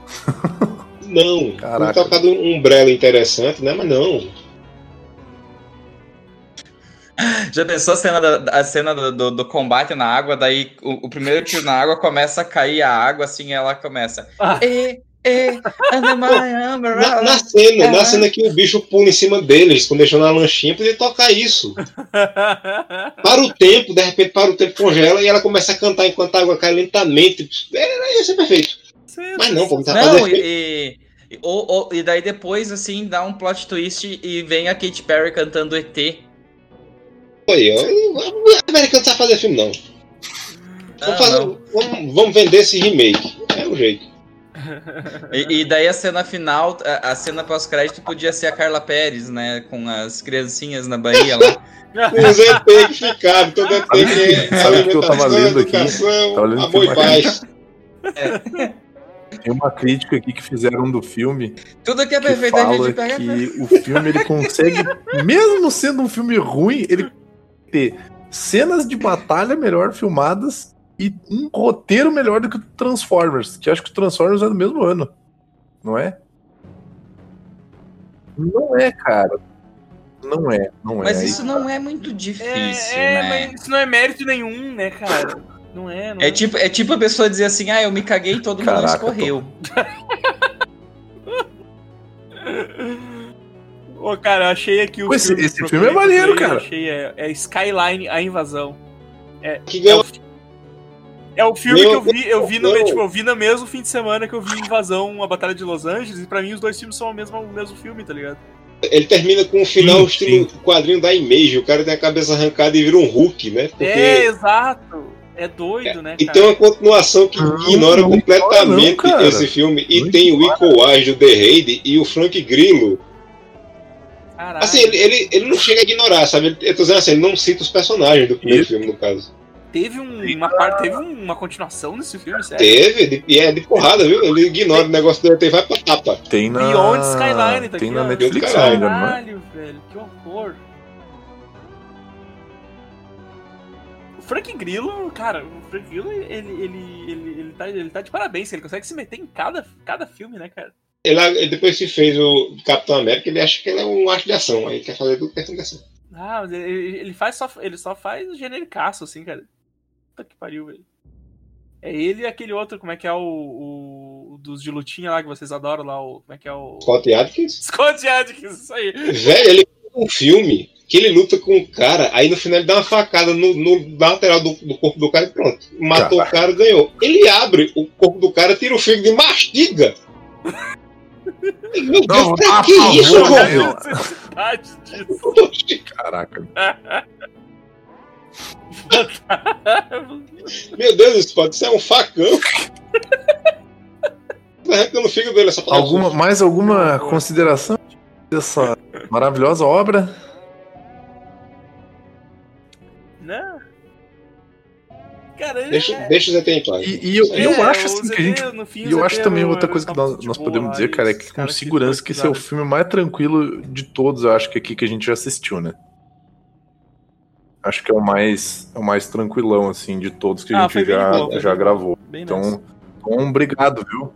Não. Caraca. Foi tocado um umbrella interessante, né? Mas não. Já pensou a cena, da, a cena do, do, do combate na água, daí o, o primeiro tiro na água começa a cair a água, assim, ela começa. Ah. E, e, my Na, na cena, Aham. na cena que o bicho pula em cima deles, quando deixou na lanchinha, podia tocar isso. Para o tempo, de repente para o tempo, congela e ela começa a cantar enquanto a água cai lentamente. É, ia ser perfeito. Mas não, não tá Não, fazendo e, efeito. e, e- ou- ou- e daí depois, assim, dá um plot twist e vem a Katy Perry cantando ET. Aí, ó, o americano não sabe fazer filme, não. Vamos, Não, fazer- não. vamos- vamos vender esse remake. É o jeito. E, e daí a cena final, a, a cena pós-crédito podia ser a Carla Pérez, né? Com as criancinhas na Bahia lá. Os ET que ficaram, todo ET que é Sabe o que eu tava lendo aqui? Tava lendo amor e uma paz. Tem uma crítica aqui que fizeram do filme Tudo que é que perfeito a fala gente pega. que o filme ele consegue, mesmo sendo um filme ruim, ele ter cenas de batalha melhor filmadas e um roteiro melhor do que o Transformers, que acho que o Transformers é do mesmo ano, não é? Não é, cara. Não é, não é. Mas Aí isso não é muito difícil, É, é, né? mas isso não é mérito nenhum, né, cara? Não é, não É tipo, é tipo a pessoa dizer assim, ah, eu me caguei e todo mundo Caraca, escorreu. Ô, cara, eu achei aqui o Pô, esse- filme. esse procurei, filme é maneiro, cara. Achei, é, é Skyline, a invasão. É, Que é, o, é o filme Meu que eu vi, eu vi no, tipo, eu vi no mesmo fim de semana que eu vi Invasão, a Batalha de Los Angeles, e pra mim os dois filmes são o mesmo, o mesmo filme, tá ligado? Ele termina com um final Sim, estilo quadrinho da Image. O cara tem a cabeça arrancada e vira um Hulk, né? Porque É, exato. É doido, né, E cara? tem uma continuação que Não, ignora não completamente não, esse filme. E Não tem o. Iko Uwais do The Raid e o Frank Grillo. Caralho. Assim, ele, ele, ele não chega a ignorar, sabe? Ele- Eu tô dizendo assim, ele não cita os personagens do primeiro Isso. filme, no caso. Teve um- uma parte, teve uma continuação nesse filme, sério? Teve, e é de porrada, viu? Ele ignora o negócio dele e vai pra tapa. Tem na Beyond Skyline, tá tem aqui, na ó. Netflix, se Caralho. não é? Caralho, velho, que horror. O Frank Grillo, cara, o Frank Grillo, ele, ele, ele, ele, tá, ele tá de parabéns, ele consegue se meter em cada, cada filme, né, cara? Ele, ele depois que fez o Capitão América, ele acha que ele é um acho de ação. Aí quer fazer tudo questão de ação. Ah, mas ele, ele faz só. Ele só faz genericaço, assim, cara. Puta que pariu, velho. É ele e aquele outro, como é que é o, o, o dos de lutinha lá que vocês adoram lá, o, como é que é o... Scott Adkins? Scott Adkins, isso aí. Velho, ele fez um filme que ele luta com o cara, aí no final ele dá uma facada no, no na lateral do, do, corpo do cara e pronto. Matou Caraca. o cara ganhou. Ele abre o corpo do cara, tira o fígado e mastiga. Meu Deus, não, pra que favor, isso, velho? Caraca. Meu Deus, isso pode ser um facão. Arrancando o fígado dele essa alguma, Mais alguma consideração dessa maravilhosa obra? Não. Cara, deixa, é... deixa o ZT em paz. E, e eu, é, eu acho assim que a gente. e eu acho também outra coisa que nós, nós podemos dizer, cara, é que com segurança que esse é o filme mais tranquilo de todos, eu acho que aqui que a gente já assistiu, né? Acho que é o mais, é o mais tranquilão, assim, de todos que a ah, gente já, bom, já gravou. então, então, obrigado, viu?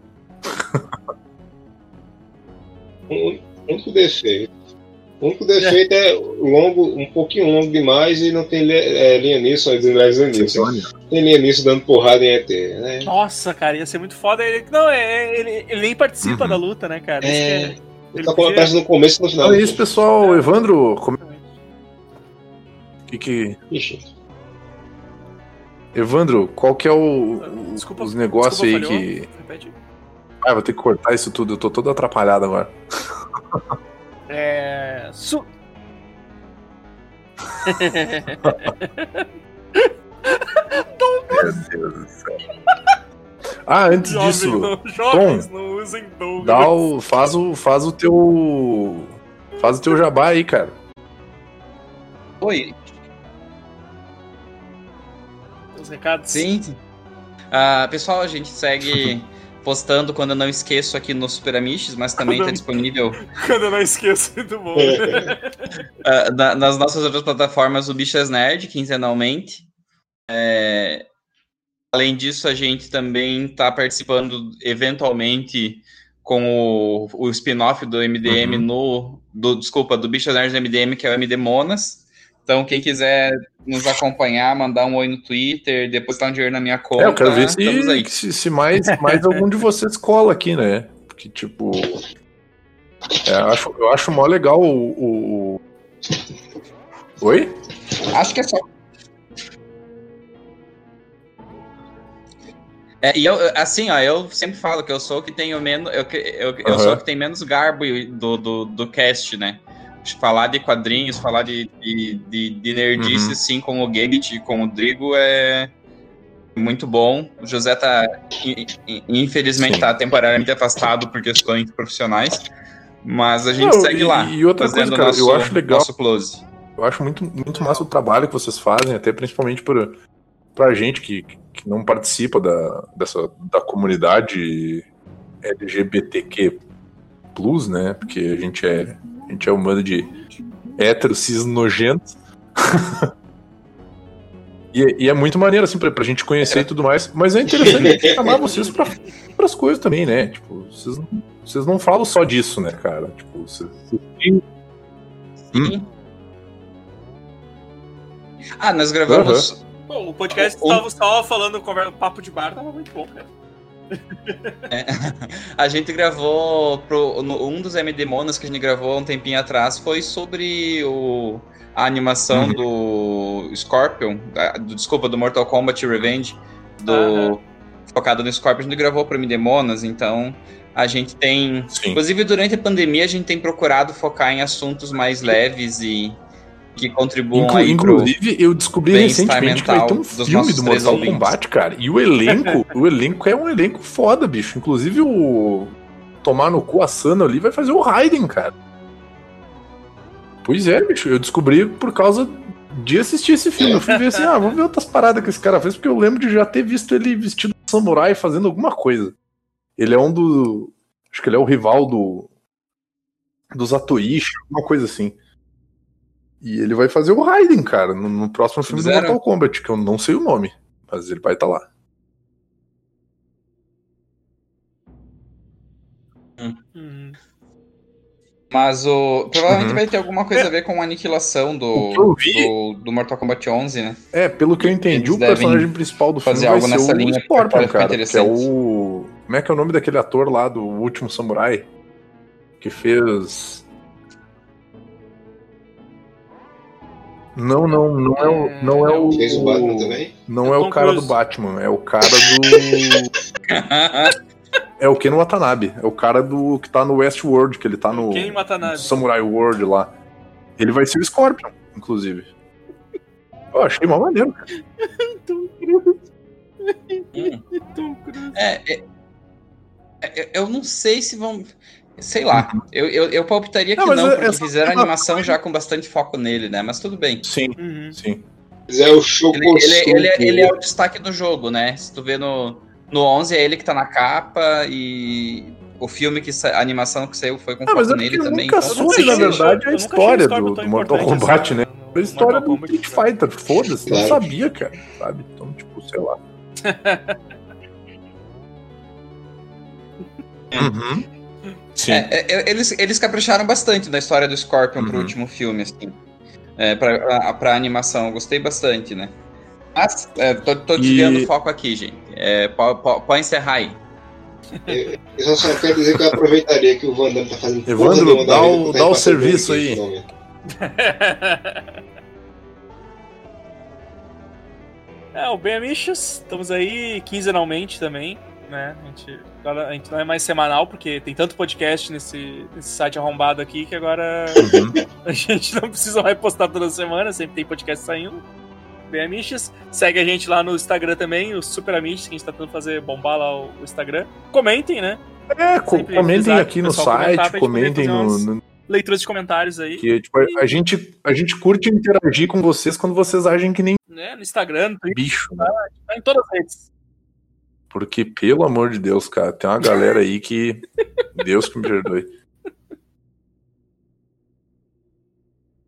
um único defeito. O único defeito é. é longo, um pouquinho longo demais e não tem é, linha nisso, Tem linha nisso dando porrada em ET, né? Nossa, cara, ia ser muito foda. Ele, não, é, é ele, ele nem participa uhum. da luta, né, cara? É. Ele, ele tá podia... no começo e no final. Olha isso, pessoal. Evandro, como que que. Ixi. Evandro, qual que é o, desculpa, os negócios aí que. Repete. Ah, vou ter que cortar isso tudo, eu tô todo atrapalhado agora. É. Su... Meu Deus do céu. Ah, antes jovens disso, não, jovens Tom, não usem Douglas. Dá o, faz o, faz o teu, faz o teu jabá aí, cara. Oi, recados? Sim. Uh, pessoal, a gente segue postando quando eu não esqueço aqui no Super Amish, mas também está disponível. Quando eu não esqueço, muito bom. uh, na, nas nossas outras plataformas, o Bichas Nerd, quinzenalmente. É... Além disso, a gente também está participando eventualmente com o, o spin-off do MDM uhum. no. Do, desculpa, do Bichas Nerd do MDM, que é o MD Monas. Então, quem quiser nos acompanhar, mandar um oi no Twitter, depositar um dinheiro na minha conta. É, eu quero ver se, se, se, mais, mais algum de vocês cola aqui, né? Porque, tipo. É, eu, acho, eu acho mó legal o, o. Oi? Acho que é só. É, e eu, assim, ó, eu sempre falo que eu sou o que tenho menos. Eu, eu, eu uhum. sou o que tem menos garbo do, do, do cast, né? Falar de quadrinhos, falar de, de, de, de nerdice, uhum. assim, com o Gambit e com o Drigo é muito bom. O José tá, infelizmente, Sim. tá temporariamente afastado por questões profissionais, mas a gente Não, segue e, lá. E outra coisa, cara, nosso, eu acho legal. Nosso close. Eu acho muito, muito massa o trabalho que vocês fazem, até principalmente por, pra gente que, que não participa da, dessa, da comunidade LGBTQ, né? Porque a gente é a gente é humano de hétero, cis nojento. e, e, é muito maneiro, assim, pra, pra gente conhecer e tudo mais. Mas é interessante chamar vocês pra outras coisas também, né? Tipo, vocês, vocês não falam só disso, né, cara? Tipo, vocês. Hum? Ah, nós gravamos. Uhum. Bom, o podcast estava só falando papo de bar, tava muito bom, cara. É, a gente gravou pro, no, um dos MD Monas que a gente gravou um tempinho atrás foi sobre o, a animação uhum. do Scorpion, do, desculpa, do Mortal Kombat Revenge, do uhum. focado no Scorpion, a gente gravou para MD Monas, então a gente tem, Sim. inclusive durante a pandemia a gente tem procurado focar em assuntos mais leves e que contribuam Inclu Inclusive, eu descobri recentemente que vai ter um filme do Mortal Kombat, cara. E o elenco, o elenco é um elenco foda, bicho. Inclusive o tomar no cu a Sana ali vai fazer o Raiden, cara. Pois é, bicho. Eu descobri por causa de assistir esse filme. Eu fui ver assim, ah, vamos ver outras paradas que esse cara fez, porque eu lembro de já ter visto ele vestido de samurai fazendo alguma coisa. Ele é um do. Acho que ele é o rival do. Dos Atoishi, alguma coisa assim. E ele vai fazer o Raiden, cara, no, no próximo filme Zero. do Mortal Kombat, que eu não sei o nome, mas ele vai estar tá lá. Uhum. Mas o. Provavelmente Uhum. vai ter alguma coisa a ver com a aniquilação do, vi- do, do Mortal Kombat 11, né? É, pelo que eu entendi, Eles o personagem principal do filme fazer vai algo ser nessa o linha, Scorpion, cara. Que é o. Como é que é o nome daquele ator lá do Último Samurai? Que fez. Não, não, não é o. Não é o. Fez o Batman também? Não É é o cara do Cruise. Batman, é o cara do. É o Ken Watanabe. É o cara do que tá no Westworld, que ele tá no, Ken Watanabe. no Samurai World lá. Ele vai ser o Scorpion, inclusive. Eu achei mó maneiro, cara. Tom Cruise. Hum. Tom Cruise. É, é- é- eu não sei se vão. Sei lá. Eu, eu, eu palpitaria que Não, mas não, é- porque é fizeram animação já com bastante foco nele, né? Mas tudo bem. Sim, Uhum. sim. Mas é o show Ele, ele, ele, é- ele é o destaque do jogo, né? Se tu vê no, no 11, é ele que tá na capa e o filme que a animação que saiu foi com Ah, mas foco é nele também. nunca então- soube, na verdade, a história do- do Mortal Kombat, assim, né? no A história do Street cara. Fighter, foda-se, não Claro. sabia, cara, sabe? Então, tipo, sei lá. Uhum. Sim. É, é, é, eles, eles capricharam bastante na história do Scorpion pro Uhum. último filme, assim. É, pra, a, pra animação, eu gostei bastante, né? Mas, é, tô, tô desviando E- o foco aqui, gente. É, po- po- pode encerrar aí. Eu só, só quero dizer que eu aproveitaria que o Van Damme tá fazendo Evandro, dá o- dá o serviço aí. É, o Bem Amichos, estamos aí quinzenalmente também, né? A gente, agora a gente não é mais semanal, porque tem tanto podcast nesse, nesse site arrombado aqui que agora Uhum. a gente não precisa mais postar toda semana, sempre tem podcast saindo. Bem Amichos. Segue a gente lá no Instagram também, o Super Amichos, que a gente tá tentando fazer bombar lá o, o Instagram. Comentem, né? É, Sempre comentem aqui no comentar site, comentem no, Leituras de comentários aí. que, tipo, a, gente, a gente curte interagir com vocês quando vocês agem que nem Né? No Instagram, no Twitter, bicho. tá em todas as redes. Porque, pelo amor de Deus, cara, tem uma galera aí que. Deus que me perdoe.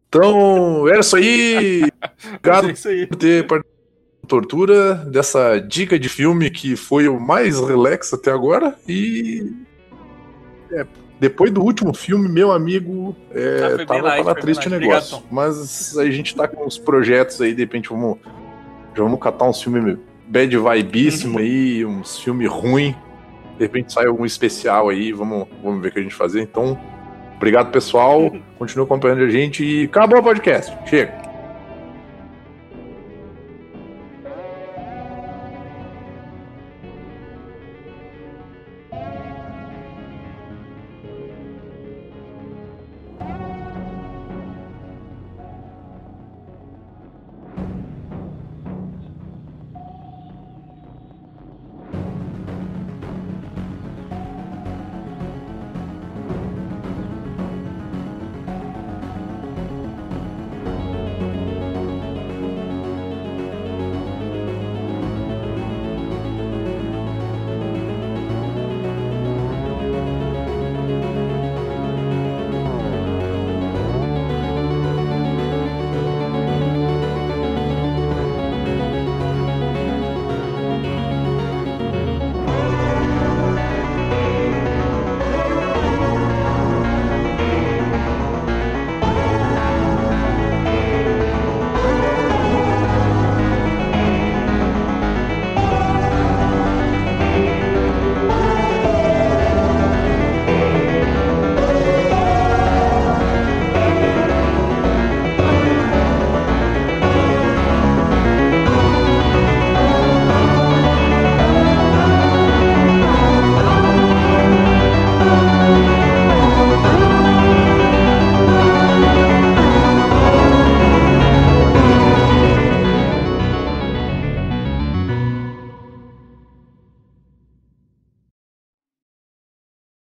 Então, era isso aí. Obrigado É isso aí. por ter participado da tortura, dessa dica de filme que foi o mais relax até agora. E. é, depois do último filme, meu amigo, é, Ah, tava, light, tava triste o negócio. Obrigado. Mas a gente tá com uns projetos aí, de repente vamos. Já vamos catar uns filmes bad vibíssimo aí, uns filmes ruins. De repente sai algum especial aí, vamos, vamos ver o que a gente fazer. Então, obrigado pessoal, continua acompanhando a gente e acabou o podcast. Chega.